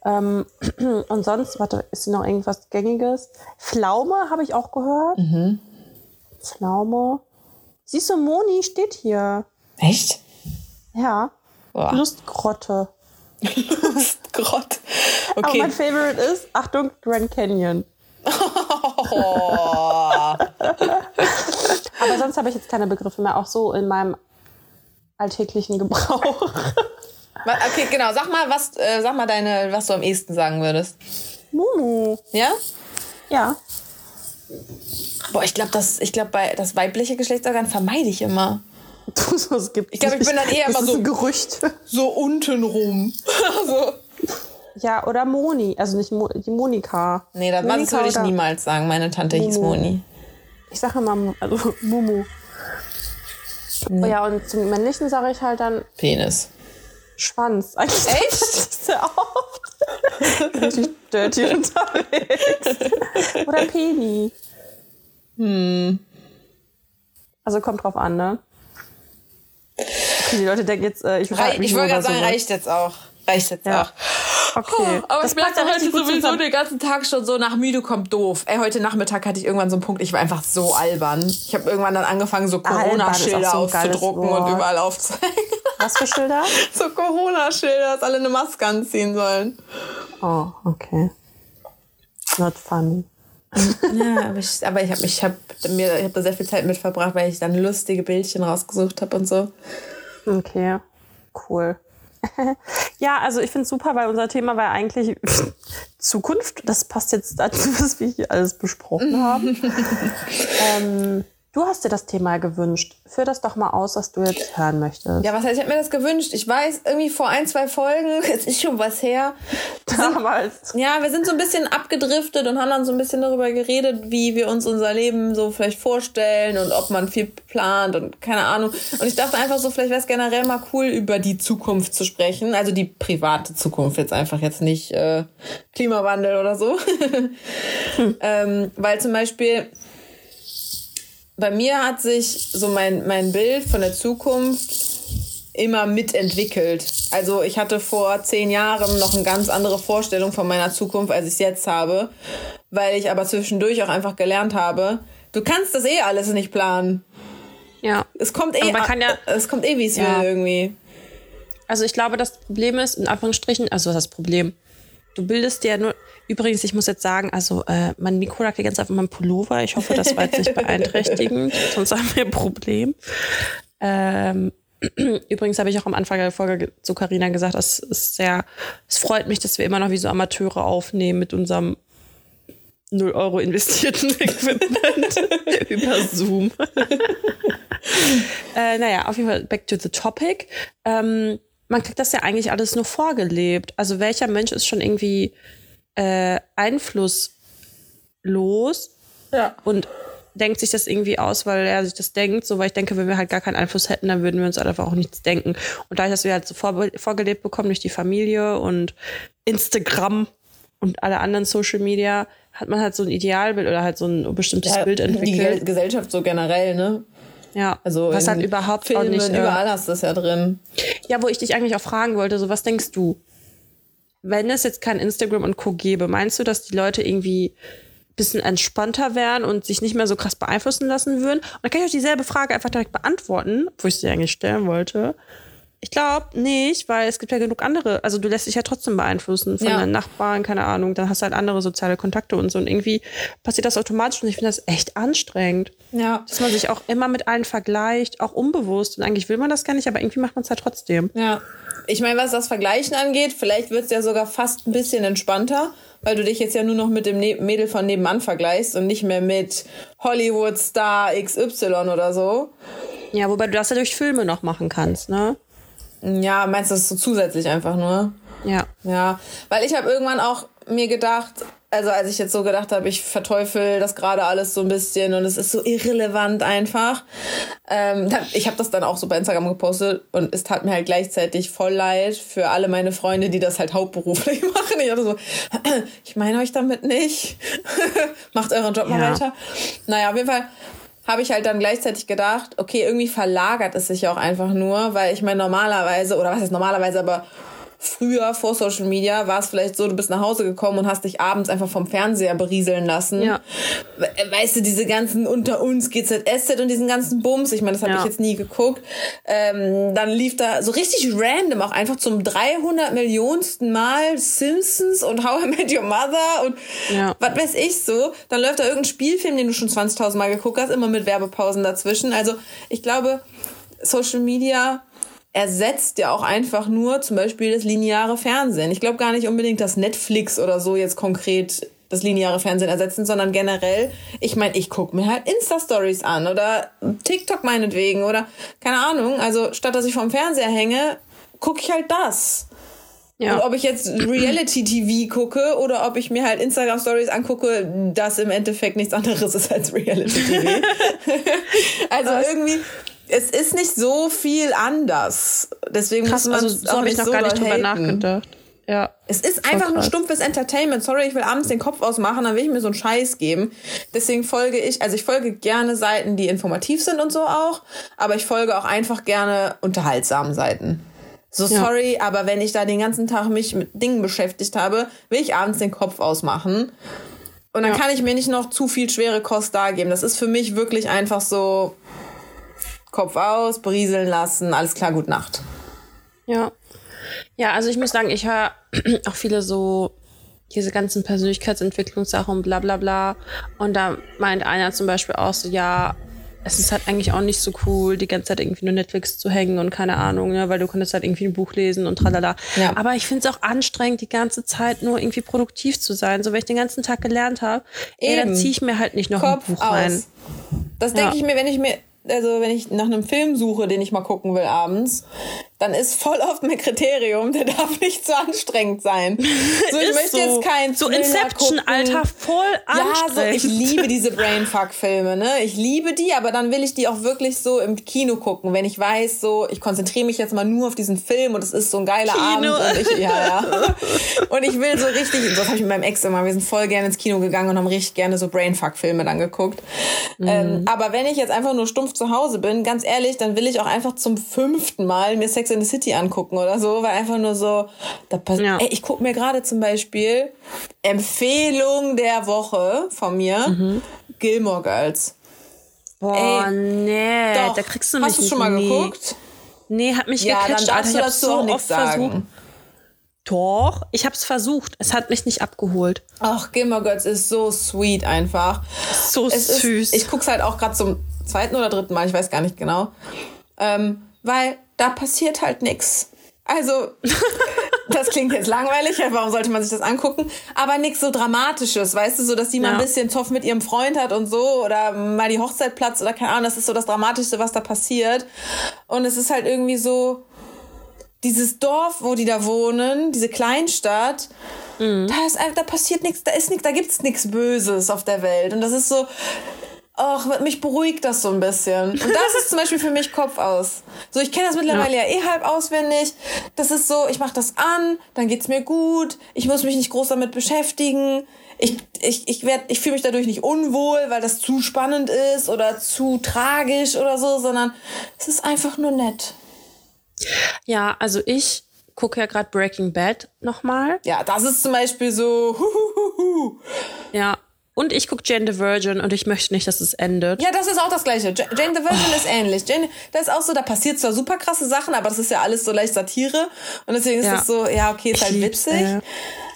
Ähm, und sonst, warte, ist hier noch irgendwas Gängiges? Pflaume habe ich auch gehört. Mhm. Pflaume. Siehst du, Moni steht hier. Echt? Ja. Boah. Lustgrotte. Lustgrotte. Okay. Aber mein Favorite ist, Achtung, Grand Canyon. Oh. Aber sonst habe ich jetzt keine Begriffe mehr, auch so in meinem alltäglichen Gebrauch. Okay, genau. Sag mal, was, äh, sag mal deine, was du am ehesten sagen würdest. Mumu. Ja? Ja. Boah, ich glaube, das, ich glaube, bei das weibliche Geschlechtsorgan vermeide ich immer. Das gibt ich glaube, ich bin dann eher immer so. ein Gerücht. So untenrum. so. Ja, oder Moni. Also nicht Mo die Monika. Nee, das, Monika das würde ich niemals sagen. Meine Tante Mumu. hieß Moni. Ich sage immer, also Mumu. Mhm. Ja, und zum männlichen sage ich halt dann. Penis. Schwanz. Eigentlich Echt? Sehr oft. Richtig dirty unterwegs. Oder Peni. Hm. Also kommt drauf an, ne? Okay, die Leute denken jetzt, äh, ich Rei Ich wollte gerade sagen, reicht jetzt auch. Reicht jetzt ja. auch. Okay. aber das ich merke heute sowieso den ganzen Tag schon so nach müde kommt doof. Ey, heute Nachmittag hatte ich irgendwann so einen Punkt, ich war einfach so albern. Ich habe irgendwann dann angefangen, so Corona-Schilder so auszudrucken und überall aufzuzeigen. Was für Schilder? so Corona-Schilder, dass alle eine Maske anziehen sollen. Oh, okay. Not funny. ja, aber ich, aber ich habe ich hab mir, ich hab da sehr viel Zeit mit verbracht, weil ich dann lustige Bildchen rausgesucht habe und so. Okay, cool. ja, also ich finde es super, weil unser Thema war eigentlich Zukunft. Das passt jetzt dazu, was wir hier alles besprochen haben. ähm, Du hast dir das Thema gewünscht. Führ das doch mal aus, was du jetzt hören möchtest. Ja, was heißt, ich habe mir das gewünscht. Ich weiß, irgendwie vor ein, zwei Folgen, es ist schon was her. Damals. ja, wir sind so ein bisschen abgedriftet und haben dann so ein bisschen darüber geredet, wie wir uns unser Leben so vielleicht vorstellen und ob man viel plant und keine Ahnung. Und ich dachte einfach so, vielleicht wäre es generell mal cool, über die Zukunft zu sprechen. Also die private Zukunft jetzt einfach jetzt nicht äh, Klimawandel oder so. hm. ähm, weil zum Beispiel bei mir hat sich so mein, mein Bild von der Zukunft immer mitentwickelt. Also ich hatte vor zehn Jahren noch eine ganz andere Vorstellung von meiner Zukunft, als ich es jetzt habe, weil ich aber zwischendurch auch einfach gelernt habe, du kannst das eh alles nicht planen. Ja. Es kommt eh, ja, es kommt eh, wie es ja. will irgendwie. Also ich glaube, das Problem ist, in Anführungsstrichen, also was ist das Problem? Du bildest dir nur. Übrigens, ich muss jetzt sagen, also äh, mein Mikro lag Zeit auf meinem Pullover. Ich hoffe, das war jetzt nicht beeinträchtigend, sonst haben wir ein Problem. Ähm, übrigens habe ich auch am Anfang der Folge zu Carina gesagt, es ist sehr, es freut mich, dass wir immer noch wie so Amateure aufnehmen mit unserem 0 Euro investierten Equipment über Zoom. äh, naja, auf jeden Fall back to the topic. Ähm, man kriegt das ja eigentlich alles nur vorgelebt. Also welcher Mensch ist schon irgendwie äh, einflusslos ja. und denkt sich das irgendwie aus, weil er sich das denkt. So, weil ich denke, wenn wir halt gar keinen Einfluss hätten, dann würden wir uns halt einfach auch nichts denken. Und dadurch, dass wir halt so vor, vorgelebt bekommen durch die Familie und Instagram und alle anderen Social Media, hat man halt so ein Idealbild oder halt so ein bestimmtes ja, Bild entwickelt. Die Gesellschaft so generell, ne? Ja, also was halt überhaupt Filmen, auch nicht. Äh, überall hast du das ja drin. Ja, wo ich dich eigentlich auch fragen wollte, so was denkst du? Wenn es jetzt kein Instagram und Co. gäbe, meinst du, dass die Leute irgendwie ein bisschen entspannter wären und sich nicht mehr so krass beeinflussen lassen würden? Und dann kann ich euch dieselbe Frage einfach direkt beantworten, wo ich sie eigentlich stellen wollte. Ich glaube nicht, weil es gibt ja genug andere. Also du lässt dich ja trotzdem beeinflussen von ja. deinen Nachbarn, keine Ahnung. Dann hast du halt andere soziale Kontakte und so. Und irgendwie passiert das automatisch und ich finde das echt anstrengend. Ja. Dass man sich auch immer mit allen vergleicht, auch unbewusst. Und eigentlich will man das gar nicht, aber irgendwie macht man es halt trotzdem. Ja. Ich meine, was das Vergleichen angeht, vielleicht wird es ja sogar fast ein bisschen entspannter, weil du dich jetzt ja nur noch mit dem ne Mädel von nebenan vergleichst und nicht mehr mit Hollywood-Star XY oder so. Ja, wobei du das ja durch Filme noch machen kannst, ne? Ja, meinst du das so zusätzlich einfach nur? Ja. Ja, weil ich habe irgendwann auch mir gedacht, also als ich jetzt so gedacht habe, ich verteufel das gerade alles so ein bisschen und es ist so irrelevant einfach. Ähm, ich habe das dann auch so bei Instagram gepostet und es tat mir halt gleichzeitig voll leid für alle meine Freunde, die das halt hauptberuflich machen. Ich dachte so, ich meine euch damit nicht. Macht euren Job mal weiter. Naja, auf jeden Fall habe ich halt dann gleichzeitig gedacht, okay, irgendwie verlagert es sich auch einfach nur, weil ich meine normalerweise, oder was heißt normalerweise, aber früher vor Social Media war es vielleicht so, du bist nach Hause gekommen und hast dich abends einfach vom Fernseher berieseln lassen. Ja. Weißt du, diese ganzen unter uns GZSZ und diesen ganzen Bums, ich meine, das habe ja. ich jetzt nie geguckt. Ähm, dann lief da so richtig random auch einfach zum 300 Millionsten Mal Simpsons und How I Met Your Mother und ja. was weiß ich so. Dann läuft da irgendein Spielfilm, den du schon 20.000 Mal geguckt hast, immer mit Werbepausen dazwischen. Also ich glaube, Social Media ersetzt ja auch einfach nur zum Beispiel das lineare Fernsehen. Ich glaube gar nicht unbedingt, dass Netflix oder so jetzt konkret das lineare Fernsehen ersetzen, sondern generell, ich meine, ich gucke mir halt Insta-Stories an oder TikTok meinetwegen oder keine Ahnung. Also statt dass ich vom Fernseher hänge, gucke ich halt das. Ja. Und ob ich jetzt Reality-TV gucke oder ob ich mir halt Instagram-Stories angucke, das im Endeffekt nichts anderes ist als Reality-TV. also irgendwie es ist nicht so viel anders. Deswegen krass, muss man also so habe ich noch so gar nicht drüber haten. nachgedacht. Ja. Es ist einfach nur stumpfes Entertainment. Sorry, ich will abends den Kopf ausmachen, dann will ich mir so einen Scheiß geben. Deswegen folge ich, also ich folge gerne Seiten, die informativ sind und so auch, aber ich folge auch einfach gerne unterhaltsamen Seiten. So ja. sorry, aber wenn ich da den ganzen Tag mich mit Dingen beschäftigt habe, will ich abends den Kopf ausmachen. Und dann ja. kann ich mir nicht noch zu viel schwere Kost dargeben. Das ist für mich wirklich einfach so, Kopf aus, berieseln lassen, alles klar, gut Nacht. Ja. Ja, also ich muss sagen, ich höre auch viele so diese ganzen Persönlichkeitsentwicklungssachen und bla bla bla. Und da meint einer zum Beispiel auch so, ja, es ist halt eigentlich auch nicht so cool, die ganze Zeit irgendwie nur Netflix zu hängen und keine Ahnung, ne, weil du könntest halt irgendwie ein Buch lesen und tralala. Ja. Aber ich finde es auch anstrengend, die ganze Zeit nur irgendwie produktiv zu sein. So, wenn ich den ganzen Tag gelernt habe, dann ziehe ich mir halt nicht noch Kopf ein Buch aus. rein. Das denke ja. ich mir, wenn ich mir also wenn ich nach einem Film suche, den ich mal gucken will abends, dann ist voll oft mein Kriterium, der darf nicht zu anstrengend sein. So, ich möchte so. jetzt kein So Inception, gucken. Alter, voll anstrengend. Ja, so, ich liebe diese Brainfuck-Filme, ne? Ich liebe die, aber dann will ich die auch wirklich so im Kino gucken, wenn ich weiß, so, ich konzentriere mich jetzt mal nur auf diesen Film und es ist so ein geiler Kino. Abend und ich, ja, ja. Und ich will so richtig, das habe ich mit meinem Ex immer, wir sind voll gerne ins Kino gegangen und haben richtig gerne so Brainfuck-Filme dann geguckt. Mhm. Ähm, aber wenn ich jetzt einfach nur stumpf zu Hause bin, ganz ehrlich, dann will ich auch einfach zum fünften Mal mir Sex Sex in the City angucken oder so, weil einfach nur so, da pass ja. ey, ich gucke mir gerade zum Beispiel Empfehlung der Woche von mir, mhm. Gilmore Girls. Boah, ey, nee, doch. da kriegst du mich Hast du schon mal nie. geguckt? Nee, hat mich ja, gecatcht, dann darfst Alter. Ich dazu so auch nichts sagen. Versucht. Doch, ich habe es versucht. Es hat mich nicht abgeholt. Ach, Gilmore Girls ist so sweet einfach. So es süß. Ist, ich guck's halt auch gerade zum zweiten oder dritten Mal, ich weiß gar nicht genau. Ähm, weil da passiert halt nichts. Also, das klingt jetzt langweilig, warum sollte man sich das angucken? Aber nichts so Dramatisches, weißt du, so, dass die mal ja. ein bisschen Zoff mit ihrem Freund hat und so, oder mal die Hochzeit platzt oder keine Ahnung, das ist so das Dramatischste, was da passiert. Und es ist halt irgendwie so, dieses Dorf, wo die da wohnen, diese Kleinstadt, mhm. da ist da passiert nichts, da ist nichts, da gibt's nichts Böses auf der Welt. Und das ist so, ach, mich beruhigt das so ein bisschen. Und das ist zum Beispiel für mich Kopf aus. So, ich kenne das mittlerweile ja. ja. eh halb auswendig. Das ist so, ich mache das an, dann geht's mir gut, ich muss mich nicht groß damit beschäftigen. Ich, ich, ich, werd, ich fühle mich dadurch nicht unwohl, weil das zu spannend ist oder zu tragisch oder so, sondern es ist einfach nur nett. Ja, also ich gucke ja gerade Breaking Bad nochmal. Ja, das ist zum Beispiel so. Huhuhuhu. Ja, und ich gucke Jane the Virgin und ich möchte nicht, dass es endet. Ja, das ist auch das Gleiche. Jane the Virgin oh. ist ähnlich. Jane, das ist auch so, da passiert zwar super krasse Sachen, aber das ist ja alles so leicht Satire. Und deswegen ist ja. das so, ja, okay, ist halt witzig. Äh.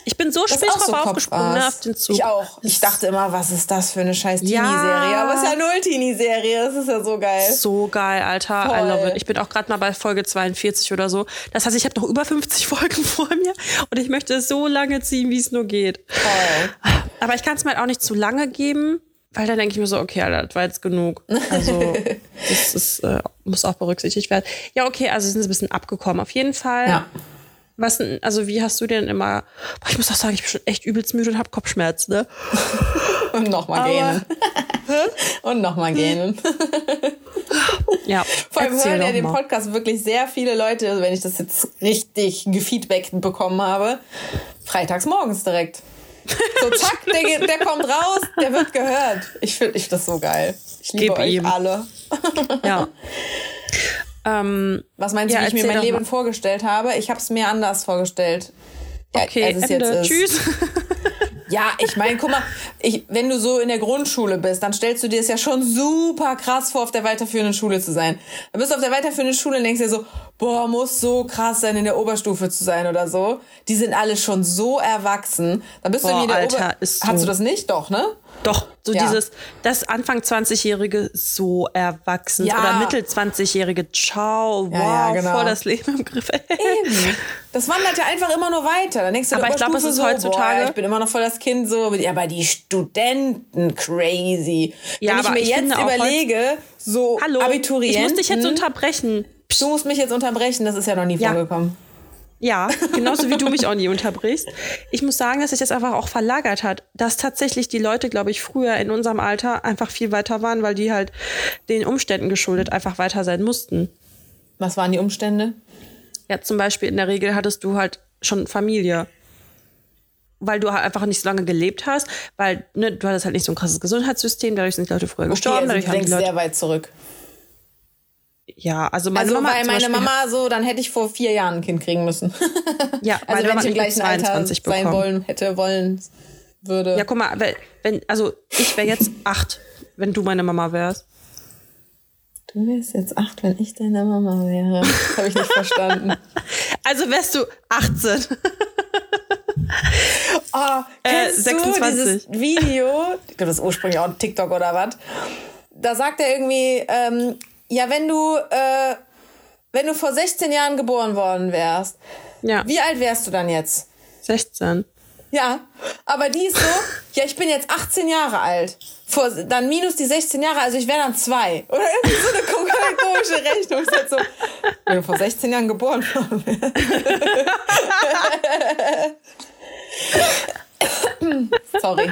Ich bin so spät drauf so aufgesprungen ne, auf den Zug. Ich auch. Ich dachte immer, was ist das für eine scheiß Teenie-Serie? Ja. Aber es ist ja null Teenie-Serie. Das ist ja so geil. So geil, Alter. Voll. I love it. Ich bin auch gerade mal bei Folge 42 oder so. Das heißt, ich habe noch über 50 Folgen vor mir und ich möchte es so lange ziehen, wie es nur geht. Voll. Aber ich kann es mir halt auch nicht zu lange geben, weil dann denke ich mir so, okay, Alter, das war jetzt genug. Also, das ist, äh, muss auch berücksichtigt werden. Ja, okay, also sind sie ein bisschen abgekommen. Auf jeden Fall. Ja Was, also wie hast du denn immer, boah, ich muss auch sagen, ich bin schon echt übelst müde und habe Kopfschmerzen, ne? Und nochmal gähnen. Und nochmal gähnen. Ja, Vor allem hören ja den. Podcast wirklich sehr viele Leute, wenn ich das jetzt richtig gefeedbackt bekommen habe. Freitags morgens direkt. So, zack, der, der kommt raus, der wird gehört. Ich finde ich das so geil. Ich liebe Gib euch ihm. alle. Ja. ähm, Was meinst du, Ja, wie ich mir mein Leben mal. vorgestellt habe? Ich habe es mir anders vorgestellt. Ja, okay, als es jetzt Ende. ist. Tschüss. Ja, ich meine, guck mal, ich, wenn du so in der Grundschule bist, dann stellst du dir es ja schon super krass vor, auf der weiterführenden Schule zu sein. Dann bist du auf der weiterführenden Schule und denkst dir so, boah, muss so krass sein, in der Oberstufe zu sein oder so. Die sind alle schon so erwachsen. Dann bist du Boah, irgendwie in der Alter, Ober... ist so. Hast du das nicht? Doch, ne? Doch, so Ja. dieses, das Anfang 20-Jährige so erwachsen Ja. oder Mittel 20-Jährige, ciao, wow, Ja, genau. voll das Leben im Griff. Eben. Das wandert ja einfach immer nur weiter. Dann denkst du, Aber ich glaub, es ist so, heutzutage- Boah, ich bin immer noch voll das Kind so. Aber die Studenten crazy. Ja, Wenn ich mir ich jetzt überlege, so Hallo, Abiturienten... ich muss dich jetzt unterbrechen. Du musst mich jetzt unterbrechen, das ist ja noch nie vorgekommen. Ja, genauso wie du mich auch nie unterbrichst. Ich muss sagen, dass sich das einfach auch verlagert hat, dass tatsächlich die Leute, glaube ich, früher in unserem Alter einfach viel weiter waren, weil die halt den Umständen geschuldet einfach weiter sein mussten. Was waren die Umstände? Ja, zum Beispiel in der Regel hattest du halt schon Familie. Weil du halt einfach nicht so lange gelebt hast, weil ne, du hattest halt nicht so ein krasses Gesundheitssystem, dadurch sind die Leute früher gestorben, also dadurch du haben die Leute. sehr weit zurück. Ja, also meine Also Mama. meine Beispiel Mama so, dann hätte ich vor vier Jahren ein Kind kriegen müssen. Ja, also wenn Mama ich im gleichen Alter 22 sein bekommen. wollen hätte, wollen würde. Ja, guck mal, wenn, also ich wäre jetzt acht, wenn du meine Mama wärst. Du wärst jetzt acht, wenn ich deine Mama wäre. Das habe ich nicht verstanden. Also wärst du 18. Oh, kennst Äh, du 26. dieses Video? Ich glaube, das ist ursprünglich auch ein TikTok oder was. Da sagt er irgendwie, ähm, ja, wenn du, äh, wenn du vor 16 Jahren geboren worden wärst, Ja, wie alt wärst du dann jetzt? 16. Ja, aber die ist so, ja, ich bin jetzt 18 Jahre alt. Vor, dann minus die 16 Jahre, also ich wäre dann zwei. Oder irgendwie so eine kom- komische Rechnung. Ist halt so, wenn du vor 16 Jahren geboren worden wärst. Sorry.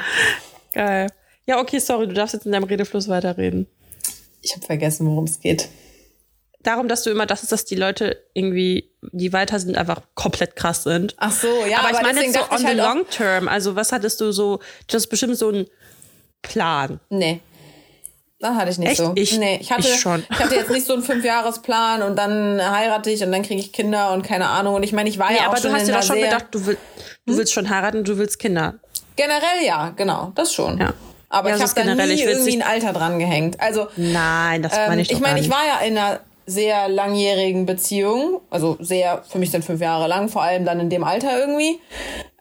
Geil. Ja, okay, sorry, du darfst jetzt in deinem Redefluss weiterreden. Ich habe vergessen, worum es geht. Darum, dass du immer dachtest, dass die Leute irgendwie, die weiter sind, einfach komplett krass sind. Ach so, ja, aber, aber, ich meine jetzt so on the halt long term. Also was hattest du so, das ist bestimmt so ein Plan. Nee. Das hatte ich nicht Echt? so. Ich- nee, ich hatte, ich schon. ich hatte jetzt nicht so einen Fünfjahresplan und dann heirate ich und dann kriege ich Kinder und keine Ahnung. Und ich meine, ich war Nee, ja auch aber schon du hast dir doch schon gedacht, du, will, du willst schon heiraten, du willst Kinder. Generell ja, genau, das schon. Ja. Aber Ja, ich habe da generell, nie irgendwie ein Alter dran gehängt. Also Nein, das meine ähm, ich doch ich meine, ich war ja in einer sehr langjährigen Beziehung, also sehr, für mich dann fünf Jahre lang, vor allem dann in dem Alter irgendwie.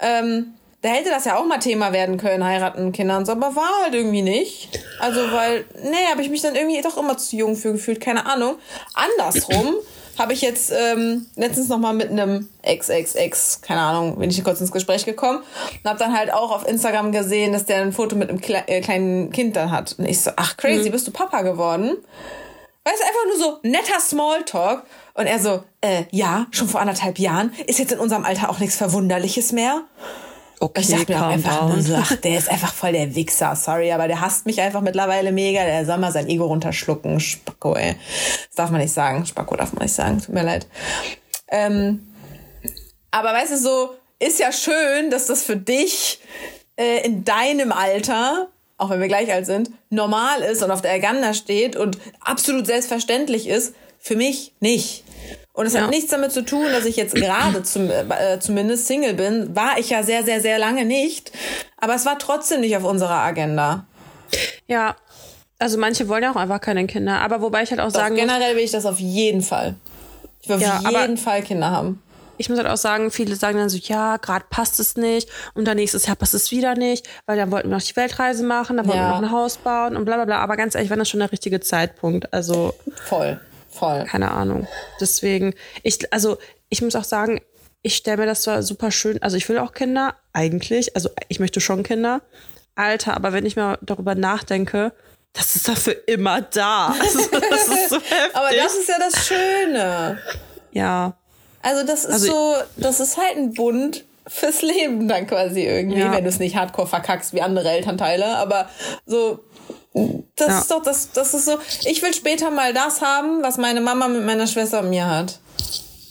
Ähm, da hätte das ja auch mal Thema werden können, heiraten, Kinder und so, aber war halt irgendwie nicht. Also, weil, nee, habe ich mich dann irgendwie doch immer zu jung für gefühlt, keine Ahnung. Andersrum habe ich jetzt ähm, letztens noch mal mit einem XXX, keine Ahnung, bin ich kurz ins Gespräch gekommen und habe dann halt auch auf Instagram gesehen, dass der ein Foto mit einem Kle äh, kleinen Kind dann hat. Und ich so, ach crazy, bist du Papa geworden? Weißt du, einfach nur so netter Smalltalk. Und er so, äh, ja, schon vor anderthalb Jahren. Ist jetzt in unserem Alter auch nichts Verwunderliches mehr. Okay, Ich dachte mir auch einfach down. so, ach, der ist einfach voll der Wichser, sorry, aber der hasst mich einfach mittlerweile mega. Der soll mal sein Ego runterschlucken. Spacko, ey. Das darf man nicht sagen. Spacko darf man nicht sagen. Tut mir leid. Ähm, aber weißt du, so ist ja schön, dass das für dich äh, in deinem Alter, auch wenn wir gleich alt sind, normal ist und auf der Agenda steht und absolut selbstverständlich ist. Für mich nicht. Und es Ja. hat nichts damit zu tun, dass ich jetzt gerade zum, äh, zumindest Single bin. War ich ja sehr, sehr, sehr lange nicht. Aber es war trotzdem nicht auf unserer Agenda. Ja, also manche wollen ja auch einfach keine Kinder. Aber wobei ich halt auch Doch, sagen generell will ich das auf jeden Fall. Ich will auf Ja, jeden Fall Kinder haben. ich muss halt auch sagen, viele sagen dann so, ja, gerade passt es nicht und dann nächstes Jahr passt es wieder nicht, weil dann wollten wir noch die Weltreise machen, dann wollten Ja. wir noch ein Haus bauen und bla bla bla. Aber ganz ehrlich, wann ist schon der richtige Zeitpunkt? Also, Voll. Voll. keine Ahnung. Deswegen, ich, also ich muss auch sagen, ich stelle mir das zwar super schön, also ich will auch Kinder, eigentlich, also ich möchte schon Kinder. Alter, aber wenn ich mal darüber nachdenke, das ist dafür immer da. Also, das ist so heftig. Aber das ist ja das Schöne. ja. Also das ist Also- so, das ist halt ein Bund fürs Leben dann quasi irgendwie, Ja. wenn du es nicht hardcore verkackst wie andere Elternteile, aber so das Ja. ist doch das das ist so, ich will später mal das haben, was meine Mama mit meiner Schwester und mir hat.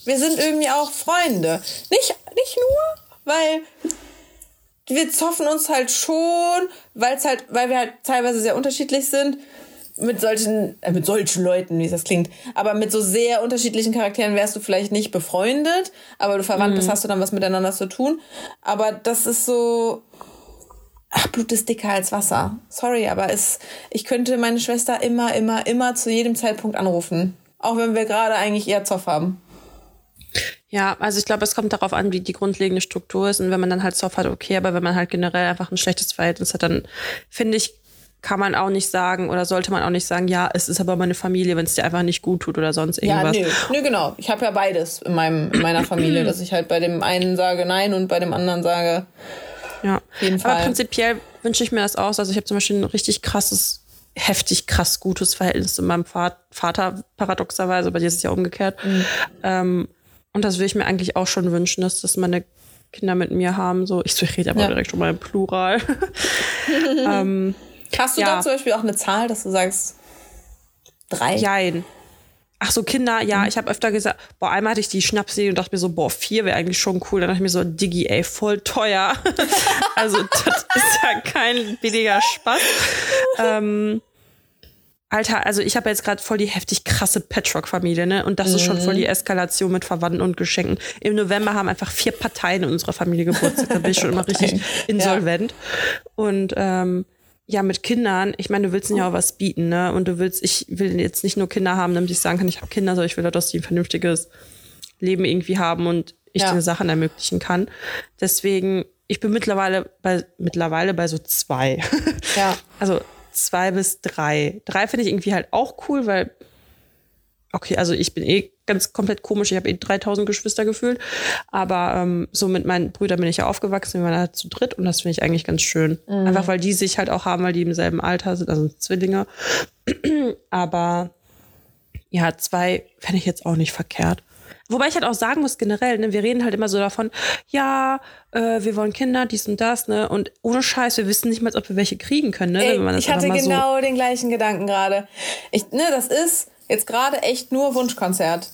Wir sind irgendwie auch Freunde. Nicht nicht nur, weil wir zoffen uns halt schon, weil es halt, weil wir halt teilweise sehr unterschiedlich sind. Mit solchen, äh, mit solchen Leuten, wie das klingt. Aber mit so sehr unterschiedlichen Charakteren wärst du vielleicht nicht befreundet, aber du verwandt bist, hast du dann was miteinander zu tun. Aber das ist so, ach, Blut ist dicker als Wasser. Sorry, aber es, ich könnte meine Schwester immer, immer, immer zu jedem Zeitpunkt anrufen. Auch wenn wir gerade eigentlich eher Zoff haben. Ja, also ich glaube, es kommt darauf an, wie die grundlegende Struktur ist. Und wenn man dann halt Soft hat, okay, aber wenn man halt generell einfach ein schlechtes Verhältnis hat, dann finde ich, kann man auch nicht sagen oder sollte man auch nicht sagen, ja, es ist aber meine Familie, wenn es dir einfach nicht gut tut oder sonst Ja, irgendwas. nö, nö, genau. Ich habe ja beides in, meinem, in meiner Familie, dass ich halt bei dem einen sage nein und bei dem anderen sage, Ja. jeden Aber Fall. prinzipiell wünsche ich mir das aus. Also ich habe zum Beispiel ein richtig krasses, heftig krass gutes Verhältnis zu meinem Va- Vater, paradoxerweise, bei dir ist es ja umgekehrt. Mhm. Ähm, und das würde ich mir eigentlich auch schon wünschen, dass das meine Kinder mit mir haben. So, ich, ich rede aber Ja. direkt schon mal im Plural. ähm, hast du ja. da zum Beispiel auch eine Zahl, dass du sagst drei? Jein. Ach so, Kinder, ja, Mhm. ich habe öfter gesagt, boah, einmal hatte ich die Schnapsidee und dachte mir so, boah, vier wäre eigentlich schon cool. Dann dachte ich mir so, Digi, ey, voll teuer. also, das ist ja kein billiger Spaß. ähm, Alter, also ich habe jetzt gerade voll die heftig krasse Patchwork-Familie, ne? Und das ist schon voll Mhm. die Eskalation mit Verwandten und Geschenken. Im November haben einfach vier Parteien in unserer Familie Geburtstag. Da bin ich schon immer richtig Ja. insolvent. Und ähm, ja, mit Kindern, ich meine, du willst ihnen ja auch was bieten, ne? Und du willst, ich will jetzt nicht nur Kinder haben, damit ich sagen kann, ich habe Kinder, sondern ich will auch, dass die ein vernünftiges Leben irgendwie haben und ich Ja. denen Sachen ermöglichen kann. Deswegen, ich bin mittlerweile bei mittlerweile bei so zwei. Ja. Also zwei bis drei. Drei finde ich irgendwie halt auch cool, weil, okay, also ich bin eh ganz komplett komisch. Ich habe eh 3000 Geschwister gefühlt. Aber ähm, so mit meinen Brüdern bin ich ja aufgewachsen. Wir waren halt zu dritt und das finde ich eigentlich ganz schön. Einfach weil die sich halt auch haben, weil die im selben Alter sind, also Zwillinge. aber ja, zwei fände ich jetzt auch nicht verkehrt. Wobei ich halt auch sagen muss, generell, ne, wir reden halt immer so davon, ja, äh, wir wollen Kinder, dies und das, ne? Und ohne Scheiß, wir wissen nicht mal, ob wir welche kriegen können, ne? Ey, ich hatte mal so- genau den gleichen Gedanken gerade. Ich, ne, das ist jetzt gerade echt nur Wunschkonzert.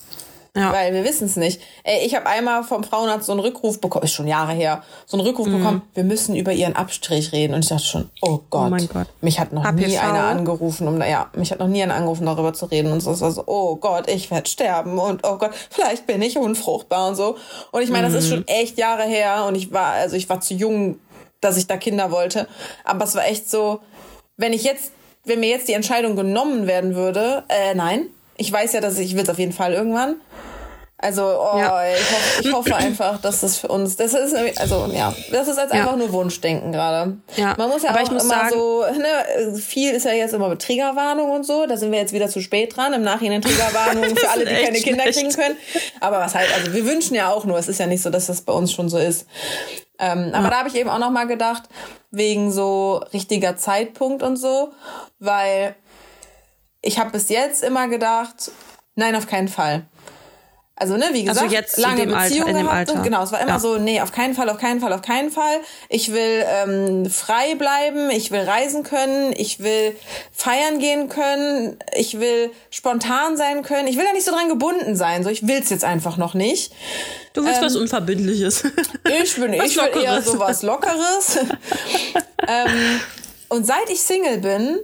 Ja. Weil wir wissen es nicht. Ey, ich habe einmal vom Frauenarzt so einen Rückruf bekommen, ist schon Jahre her, so einen Rückruf bekommen, wir müssen über ihren Abstrich reden. Und ich dachte schon, oh Gott. Mhm. mein Gott. Mich hat noch nie HPV? einer angerufen, um, ja, mich hat noch nie einer angerufen, darüber zu reden. Und so, so, so oh Gott, ich werde sterben und oh Gott, vielleicht bin ich unfruchtbar und so. Und ich meine, das ist Mhm. schon echt Jahre her und ich war, also ich war zu jung, dass ich da Kinder wollte. Aber es war echt so, wenn ich jetzt, wenn mir jetzt die Entscheidung genommen werden würde, äh, nein, ich weiß ja, dass ich, ich will es auf jeden Fall irgendwann. Also, oh, Ja. ich, hoffe, ich hoffe einfach, dass das für uns, das ist, also, ja, das ist als Ja. einfach nur Wunschdenken gerade. Ja. Man muss ja Aber auch ich muss immer sagen- so, ne, viel ist ja jetzt immer mit Triggerwarnung und so, da sind wir jetzt wieder zu spät dran, im Nachhinein Triggerwarnung für alle, die keine Kinder schlecht. kriegen können. Aber was halt, also wir wünschen ja auch nur, es ist ja nicht so, dass das bei uns schon so ist. Ähm, aber da habe ich eben auch noch mal gedacht, wegen so richtiger Zeitpunkt und so, weil ich habe bis jetzt immer gedacht, nein, auf keinen Fall. Also, ne, wie gesagt, Also jetzt lange Alter- Beziehung dem gehabt und Alter. genau, es war immer Ja. so, nee, auf keinen Fall, auf keinen Fall, auf keinen Fall. Ich will ähm, frei bleiben, ich will reisen können, ich will feiern gehen können, ich will spontan sein können. Ich will da nicht so dran gebunden sein, so ich will's jetzt einfach noch nicht. Du willst was Unverbindliches. Ich bin, Was ich will eher Lockeres. so was Lockeres. ähm, und seit ich Single bin,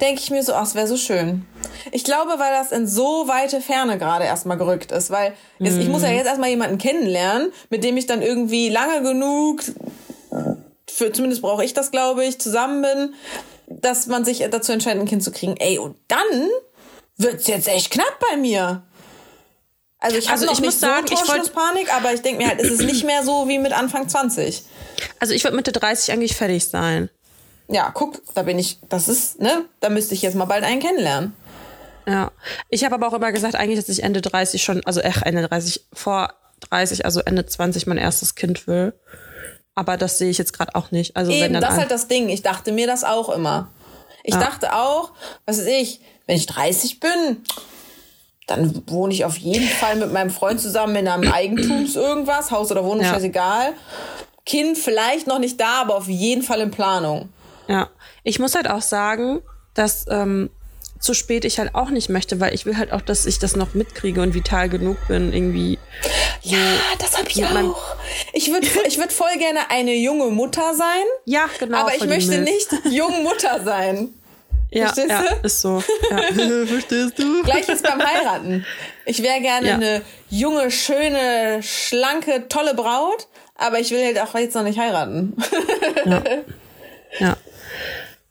denke ich mir so, ach, es wäre so schön. Ich glaube, weil das in so weite Ferne gerade erstmal gerückt ist, weil jetzt, ich muss ja jetzt erstmal jemanden kennenlernen, mit dem ich dann irgendwie lange genug, für, zumindest brauche ich das, glaube ich, zusammen bin, dass man sich dazu entscheidet, ein Kind zu kriegen. Ey, und dann wird's jetzt echt knapp bei mir. Also ich habe Also noch ich nicht muss sagen, so ich wollt- Torschlusspanik, aber ich denke mir halt, es ist nicht mehr so wie mit Anfang 20. Also ich würde Mitte 30 eigentlich fertig sein. Ja, guck, da bin ich, das ist, ne, da müsste ich jetzt mal bald einen kennenlernen. Ja. Ich habe aber auch immer gesagt, eigentlich, dass ich Ende 30 schon, also echt Ende 30, vor 30, also Ende 20 mein erstes Kind will. Aber das sehe ich jetzt gerade auch nicht. Also wenn Eben, dann das ist halt das Ding. Ich dachte mir das auch immer. Ich dachte auch, was weiß ich, wenn ich 30 bin, dann wohne ich auf jeden Fall mit meinem Freund zusammen in einem Eigentums irgendwas, Haus oder Wohnung, Ja. scheißegal. Kind vielleicht noch nicht da, aber auf jeden Fall in Planung. Ja, ich muss halt auch sagen, dass ähm, zu spät ich halt auch nicht möchte, weil ich will halt auch, dass ich das noch mitkriege und vital genug bin, irgendwie. Ja, das habe ich auch. Ich würde ich würd voll gerne eine junge Mutter sein, Ja, genau. aber ich möchte nicht jung Mutter sein. Ja, verstehst ja, du? ist so. Ja. Verstehst du? Gleiches beim Heiraten. Ich wäre gerne Ja. eine junge, schöne, schlanke, tolle Braut, aber ich will halt auch jetzt noch nicht heiraten. Ja.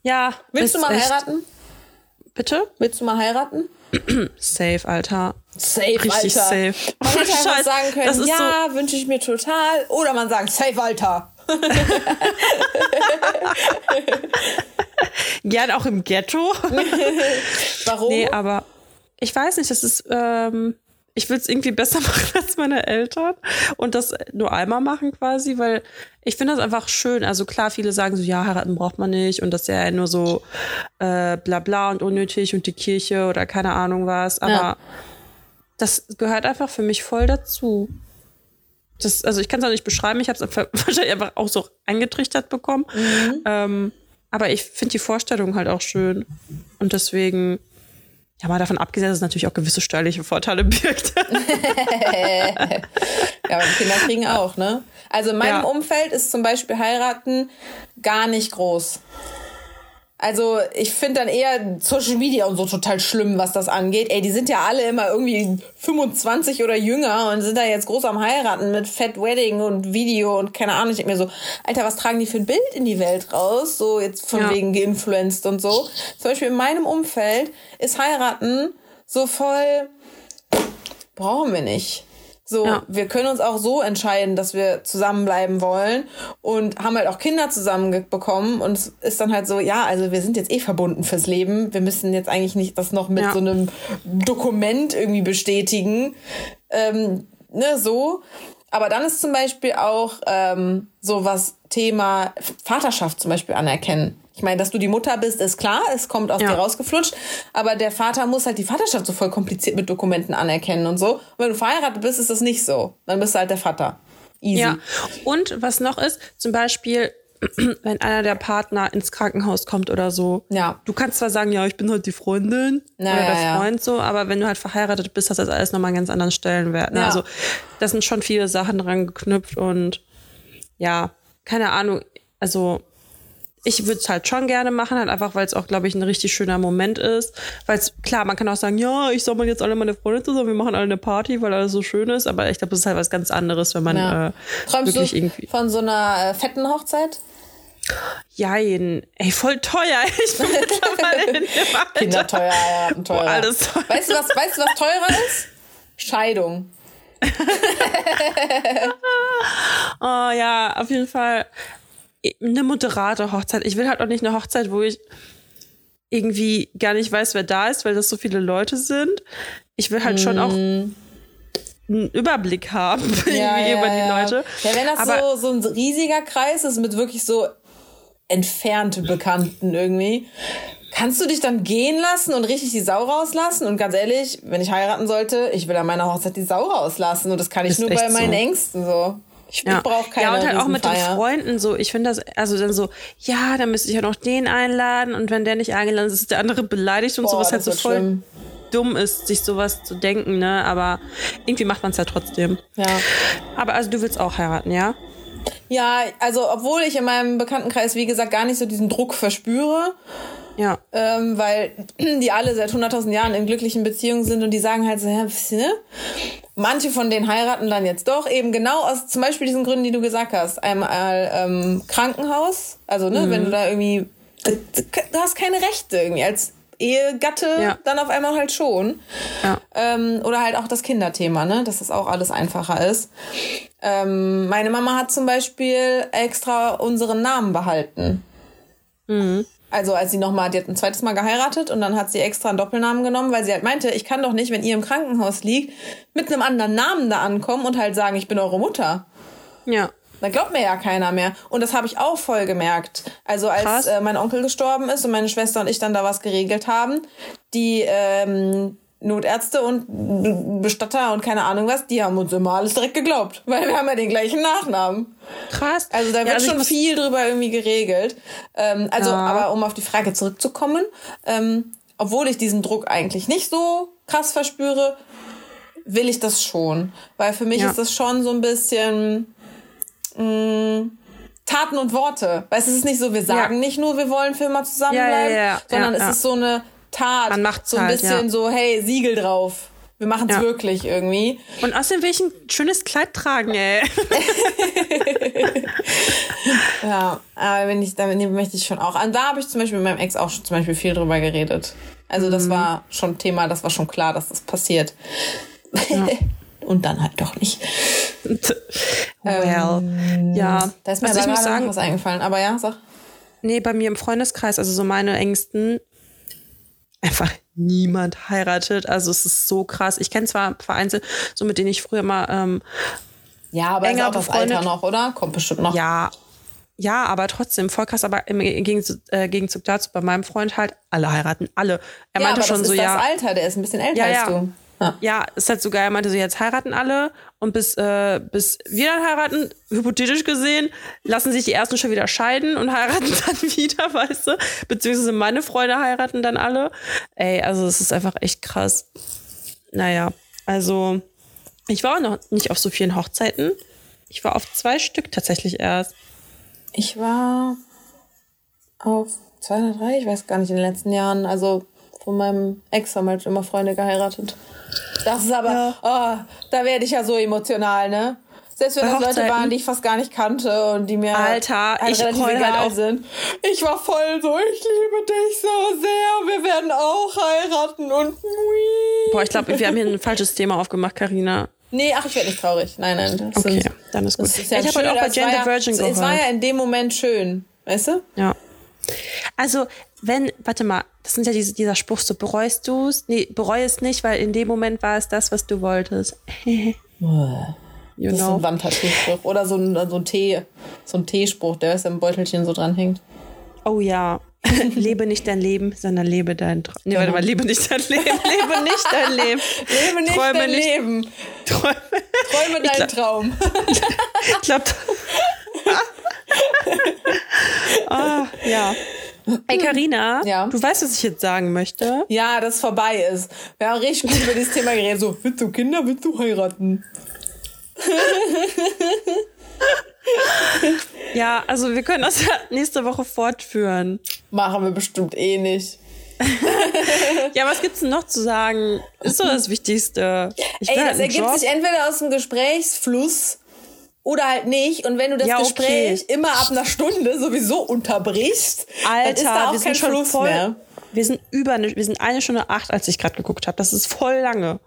Ja. Willst du mal echt- heiraten? Bitte? Willst du mal heiraten? Safe, Alter. Safe, Richtig Alter. safe. Man hätte einfach Scheiß, sagen können, ja, wünsche ich mir total. Oder man sagt, safe, Alter. Gern auch im Ghetto. Warum? nee, aber ich weiß nicht, das ist, ähm, ich will es irgendwie besser machen als meine Eltern und das nur einmal machen quasi, weil ich finde das einfach schön. Also klar, viele sagen so, ja, heiraten braucht man nicht und das ist ja nur so äh, bla bla und unnötig und die Kirche oder keine Ahnung was, aber Ja. das gehört einfach für mich voll dazu. Das, also ich kann es auch nicht beschreiben, ich habe es wahrscheinlich einfach auch so eingetrichtert bekommen. Ähm, aber ich finde die Vorstellung halt auch schön. Und deswegen, ja, mal davon abgesehen, dass es natürlich auch gewisse steuerliche Vorteile birgt. Ja, aber die Kinder kriegen auch, ne? Also in meinem Ja. Umfeld ist zum Beispiel heiraten gar nicht groß. Also ich finde dann eher Social Media und so total schlimm, was das angeht. Ey, die sind ja alle immer irgendwie 25 oder jünger und sind da jetzt groß am heiraten mit Fat Wedding und Video und keine Ahnung. Ich denk mir so, Alter, was tragen die für ein Bild in die Welt raus? So jetzt von Ja. wegen geinfluenced und so. Zum Beispiel in meinem Umfeld ist heiraten so voll, brauchen wir nicht. So, Ja. wir können uns auch so entscheiden, dass wir zusammenbleiben wollen und haben halt auch Kinder zusammen ge- bekommen und es ist dann halt so, ja, also wir sind jetzt eh verbunden fürs Leben. Wir müssen jetzt eigentlich nicht das noch mit Ja. so einem Dokument irgendwie bestätigen. Ähm, ne, so. Aber dann ist zum Beispiel auch ähm, so was Thema Vaterschaft zum Beispiel anerkennen. Ich meine, dass du die Mutter bist, ist klar, es kommt aus Ja. dir rausgeflutscht, aber der Vater muss halt die Vaterschaft so voll kompliziert mit Dokumenten anerkennen und so. Und wenn du verheiratet bist, ist das nicht so. Dann bist du halt der Vater. Easy. Ja. Und was noch ist, zum Beispiel, wenn einer der Partner ins Krankenhaus kommt oder so. Ja. Du kannst zwar sagen, ja, ich bin halt die Freundin Ja, oder ja, der ja. Freund so, aber wenn du halt verheiratet bist, hat das alles nochmal einen ganz anderen Stellenwert. Ne? Ja. Also da sind schon viele Sachen dran geknüpft und ja, keine Ahnung. Also ich würde es halt schon gerne machen, halt einfach, weil es auch, glaube ich, ein richtig schöner Moment ist. Weil es, klar, man kann auch sagen, ja, ich sammle jetzt alle meine Freunde zusammen, wir machen alle eine Party, weil alles so schön ist. Aber ich glaube, das ist halt was ganz anderes, wenn man Ja. äh, Träumst wirklich du irgendwie. von so einer äh, fetten Hochzeit? Jein. Ey, voll teuer. Ich bin mittlerweile in dem Alter. Kinder teuer, heiraten teuer. Boah, alles teuer. Weißt du, was, weißt du, was teurer ist? Scheidung. Oh ja, auf jeden Fall eine moderate Hochzeit. Ich will halt auch nicht eine Hochzeit, wo ich irgendwie gar nicht weiß, wer da ist, weil das so viele Leute sind. Ich will halt schon auch einen Überblick haben irgendwie über die Leute. Ja, wenn das Aber- so, so ein riesiger Kreis ist mit wirklich so entfernte Bekannten irgendwie, kannst du dich dann gehen lassen und richtig die Sau rauslassen? Und ganz ehrlich, wenn ich heiraten sollte, ich will an meiner Hochzeit die Sau rauslassen und das kann ich nur bei meinen so. Ängsten so. Ich, Ja. ich brauche keine ja, und halt auch mit den. Freunden so. Ich finde das, also dann so, ja, dann müsste ich ja noch den einladen und wenn der nicht eingeladen ist, ist der andere beleidigt und Boah, sowas halt so voll schlimm. dumm ist, sich sowas zu denken, ne? Aber irgendwie macht man es ja trotzdem. Ja. Aber also du willst auch heiraten, ja? Ja, also obwohl ich in meinem Bekanntenkreis, wie gesagt, gar nicht so diesen Druck verspüre, Ja. ähm, weil die alle seit 100.000 Jahren in glücklichen Beziehungen sind und die sagen halt so, ja, ne? Manche von denen heiraten dann jetzt doch eben genau aus zum Beispiel diesen Gründen, die du gesagt hast. Einmal ähm, Krankenhaus, also ne, wenn du da irgendwie, du hast keine Rechte irgendwie als Ehegatte, Ja. dann auf einmal halt schon. Ja. Ähm, oder halt auch das Kinderthema, ne? Dass das auch alles einfacher ist. Ähm, meine Mama hat zum Beispiel extra unseren Namen behalten. Also als sie nochmal, die hat ein zweites Mal geheiratet und dann hat sie extra einen Doppelnamen genommen, weil sie halt meinte, ich kann doch nicht, wenn ihr im Krankenhaus liegt, mit einem anderen Namen da ankommen und halt sagen, ich bin eure Mutter. Ja. Dann glaubt mir ja keiner mehr. Und das habe ich auch voll gemerkt. Also als Krass. äh, mein Onkel gestorben ist und meine Schwester und ich dann da was geregelt haben, die, ähm, Notärzte und Bestatter und keine Ahnung was, die haben uns immer alles direkt geglaubt, weil wir haben ja den gleichen Nachnamen. Krass. Also da wird Ja, also schon viel drüber irgendwie geregelt. Ähm, also, Ja. aber um auf die Frage zurückzukommen, ähm, obwohl ich diesen Druck eigentlich nicht so krass verspüre, will ich das schon. Weil für mich Ja. ist das schon so ein bisschen mh, Taten und Worte. Du, es ist nicht so, wir sagen nicht nur, wir wollen für immer zusammenbleiben, sondern es ist so eine Tat. Man macht's so ein halt, bisschen ja. so, hey, Siegel drauf. Wir machen es Ja. wirklich irgendwie. Und außerdem will ich ein schönes Kleid tragen, ey. Ja, aber wenn ich, damit möchte ich schon auch. Und da habe ich zum Beispiel mit meinem Ex auch schon zum Beispiel viel drüber geredet. Also Mhm. das war schon Thema, das war schon klar, dass das passiert. Und dann halt doch nicht. well. ja. Da ist mir also ich muss sagen, was eingefallen. Aber ja, sag. nee, bei mir im Freundeskreis, also so meine Ängsten, einfach niemand heiratet. Also es ist so krass. Ich kenne zwar vereinzelt, so mit denen ich früher mal, ähm, Ja, aber ist Enger auch das. Alter noch, oder? Kommt bestimmt noch. ja, ja, aber trotzdem voll krass. Aber im Gegenzug, äh, Gegenzug dazu, bei meinem Freund halt, alle heiraten, alle. Er Ja, meinte aber schon das so, ist ja. das Alter, der ist ein bisschen älter Ja, als ja. du. Ja. Ja, ist halt so geil. Er meinte so, jetzt heiraten alle und bis, äh, bis wir dann heiraten, hypothetisch gesehen, lassen sich die ersten schon wieder scheiden und heiraten dann wieder, weißt du? Beziehungsweise meine Freunde heiraten dann alle. Ey, also es ist einfach echt krass. Naja, also ich war auch noch nicht auf so vielen Hochzeiten. Ich war auf zwei Stück tatsächlich erst. Ich war auf zwei oder drei, ich weiß gar nicht, in den letzten Jahren. Also von meinem Ex haben halt immer Freunde geheiratet. Das ist aber, oh, da werde ich ja so emotional, ne? Selbst wenn das Leute waren, die ich fast gar nicht kannte und die mir Alter, halt ich relativ halt egal auch. sind. Ich war voll so, ich liebe dich so sehr, wir werden auch heiraten und Boah, ich glaube, wir haben hier ein falsches Thema aufgemacht, Karina. Nee, ach, ich werde nicht traurig. Nein, nein. Das Okay, sind- dann ist gut. Ist ja ich habe heute auch bei Jane war the ja- Virgin Es war gehört. ja in dem Moment schön, weißt du? Ja. Also, wenn, warte mal, das sind ja diese, dieser Spruch, so bereust du es? Nee, bereue es nicht, weil in dem Moment war es das, was du wolltest. you Das ist know. ein Wandtattoo-Spruch. Oder so ein, so ein Tee, so ein Teespruch, der ist im Beutelchen so dranhängt. Oh ja. lebe nicht dein Leben, sondern lebe dein Traum. Nee, warte mal, lebe nicht dein Leben, lebe nicht dein Leben. Lebe nicht Träume dein nicht. Leben. Träume. Träume deinen Traum. Ich glaube. ah, ja. Ey, Carina, Ja. du weißt, was ich jetzt sagen möchte. Ja, das vorbei ist. Wir haben richtig gut über dieses Thema geredet. So, willst du Kinder, willst du heiraten? Ja, also wir können das ja nächste Woche fortführen. Machen wir bestimmt eh nicht. Ja, was gibt's denn noch zu sagen? Ist doch das Wichtigste. Ich Ey, halt das ergibt Job. sich entweder aus dem Gesprächsfluss oder halt nicht. Und wenn du das Ja, okay. Gespräch immer ab einer Stunde sowieso unterbrichst, dann ist da Alter, auch wir kein sind schon Fluss voll. mehr. Wir sind über eine, wir sind eine Stunde acht, als ich gerade geguckt habe. Das ist voll lange.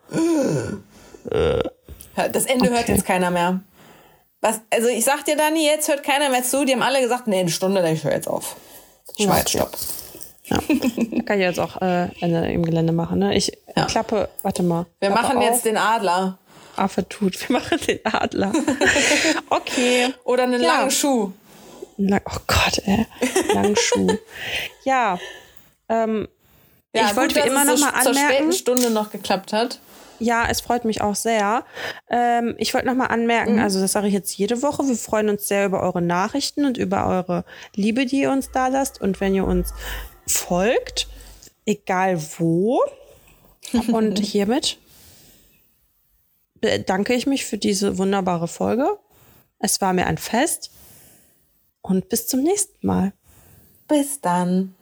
Das Ende hört Okay. jetzt keiner mehr. Was, also ich sag dir, Dani, jetzt hört keiner mehr zu. Die haben alle gesagt, nee, eine Stunde, ich höre jetzt auf. Ich Ja, jetzt okay. stopp. Ja. Da kann ich jetzt auch äh, Ende im Gelände machen. Ne? Ich Ja. klappe, warte mal. Wir machen auf, jetzt den Adler. Affe tut. Wir machen den Adler. okay. Oder einen Ja. langen Schuh. Lang, oh Gott, ey. Langen Schuh. ja. Ähm, Ja, ich gut, wollte immer noch so mal zur späten anmerken. Stunde noch geklappt hat. Ja, es freut mich auch sehr. Ähm, ich wollte noch mal anmerken, Mhm. also das sage ich jetzt jede Woche, wir freuen uns sehr über eure Nachrichten und über eure Liebe, die ihr uns da lasst und wenn ihr uns folgt, egal wo. Und hiermit bedanke ich mich für diese wunderbare Folge. Es war mir ein Fest und bis zum nächsten Mal. Bis dann.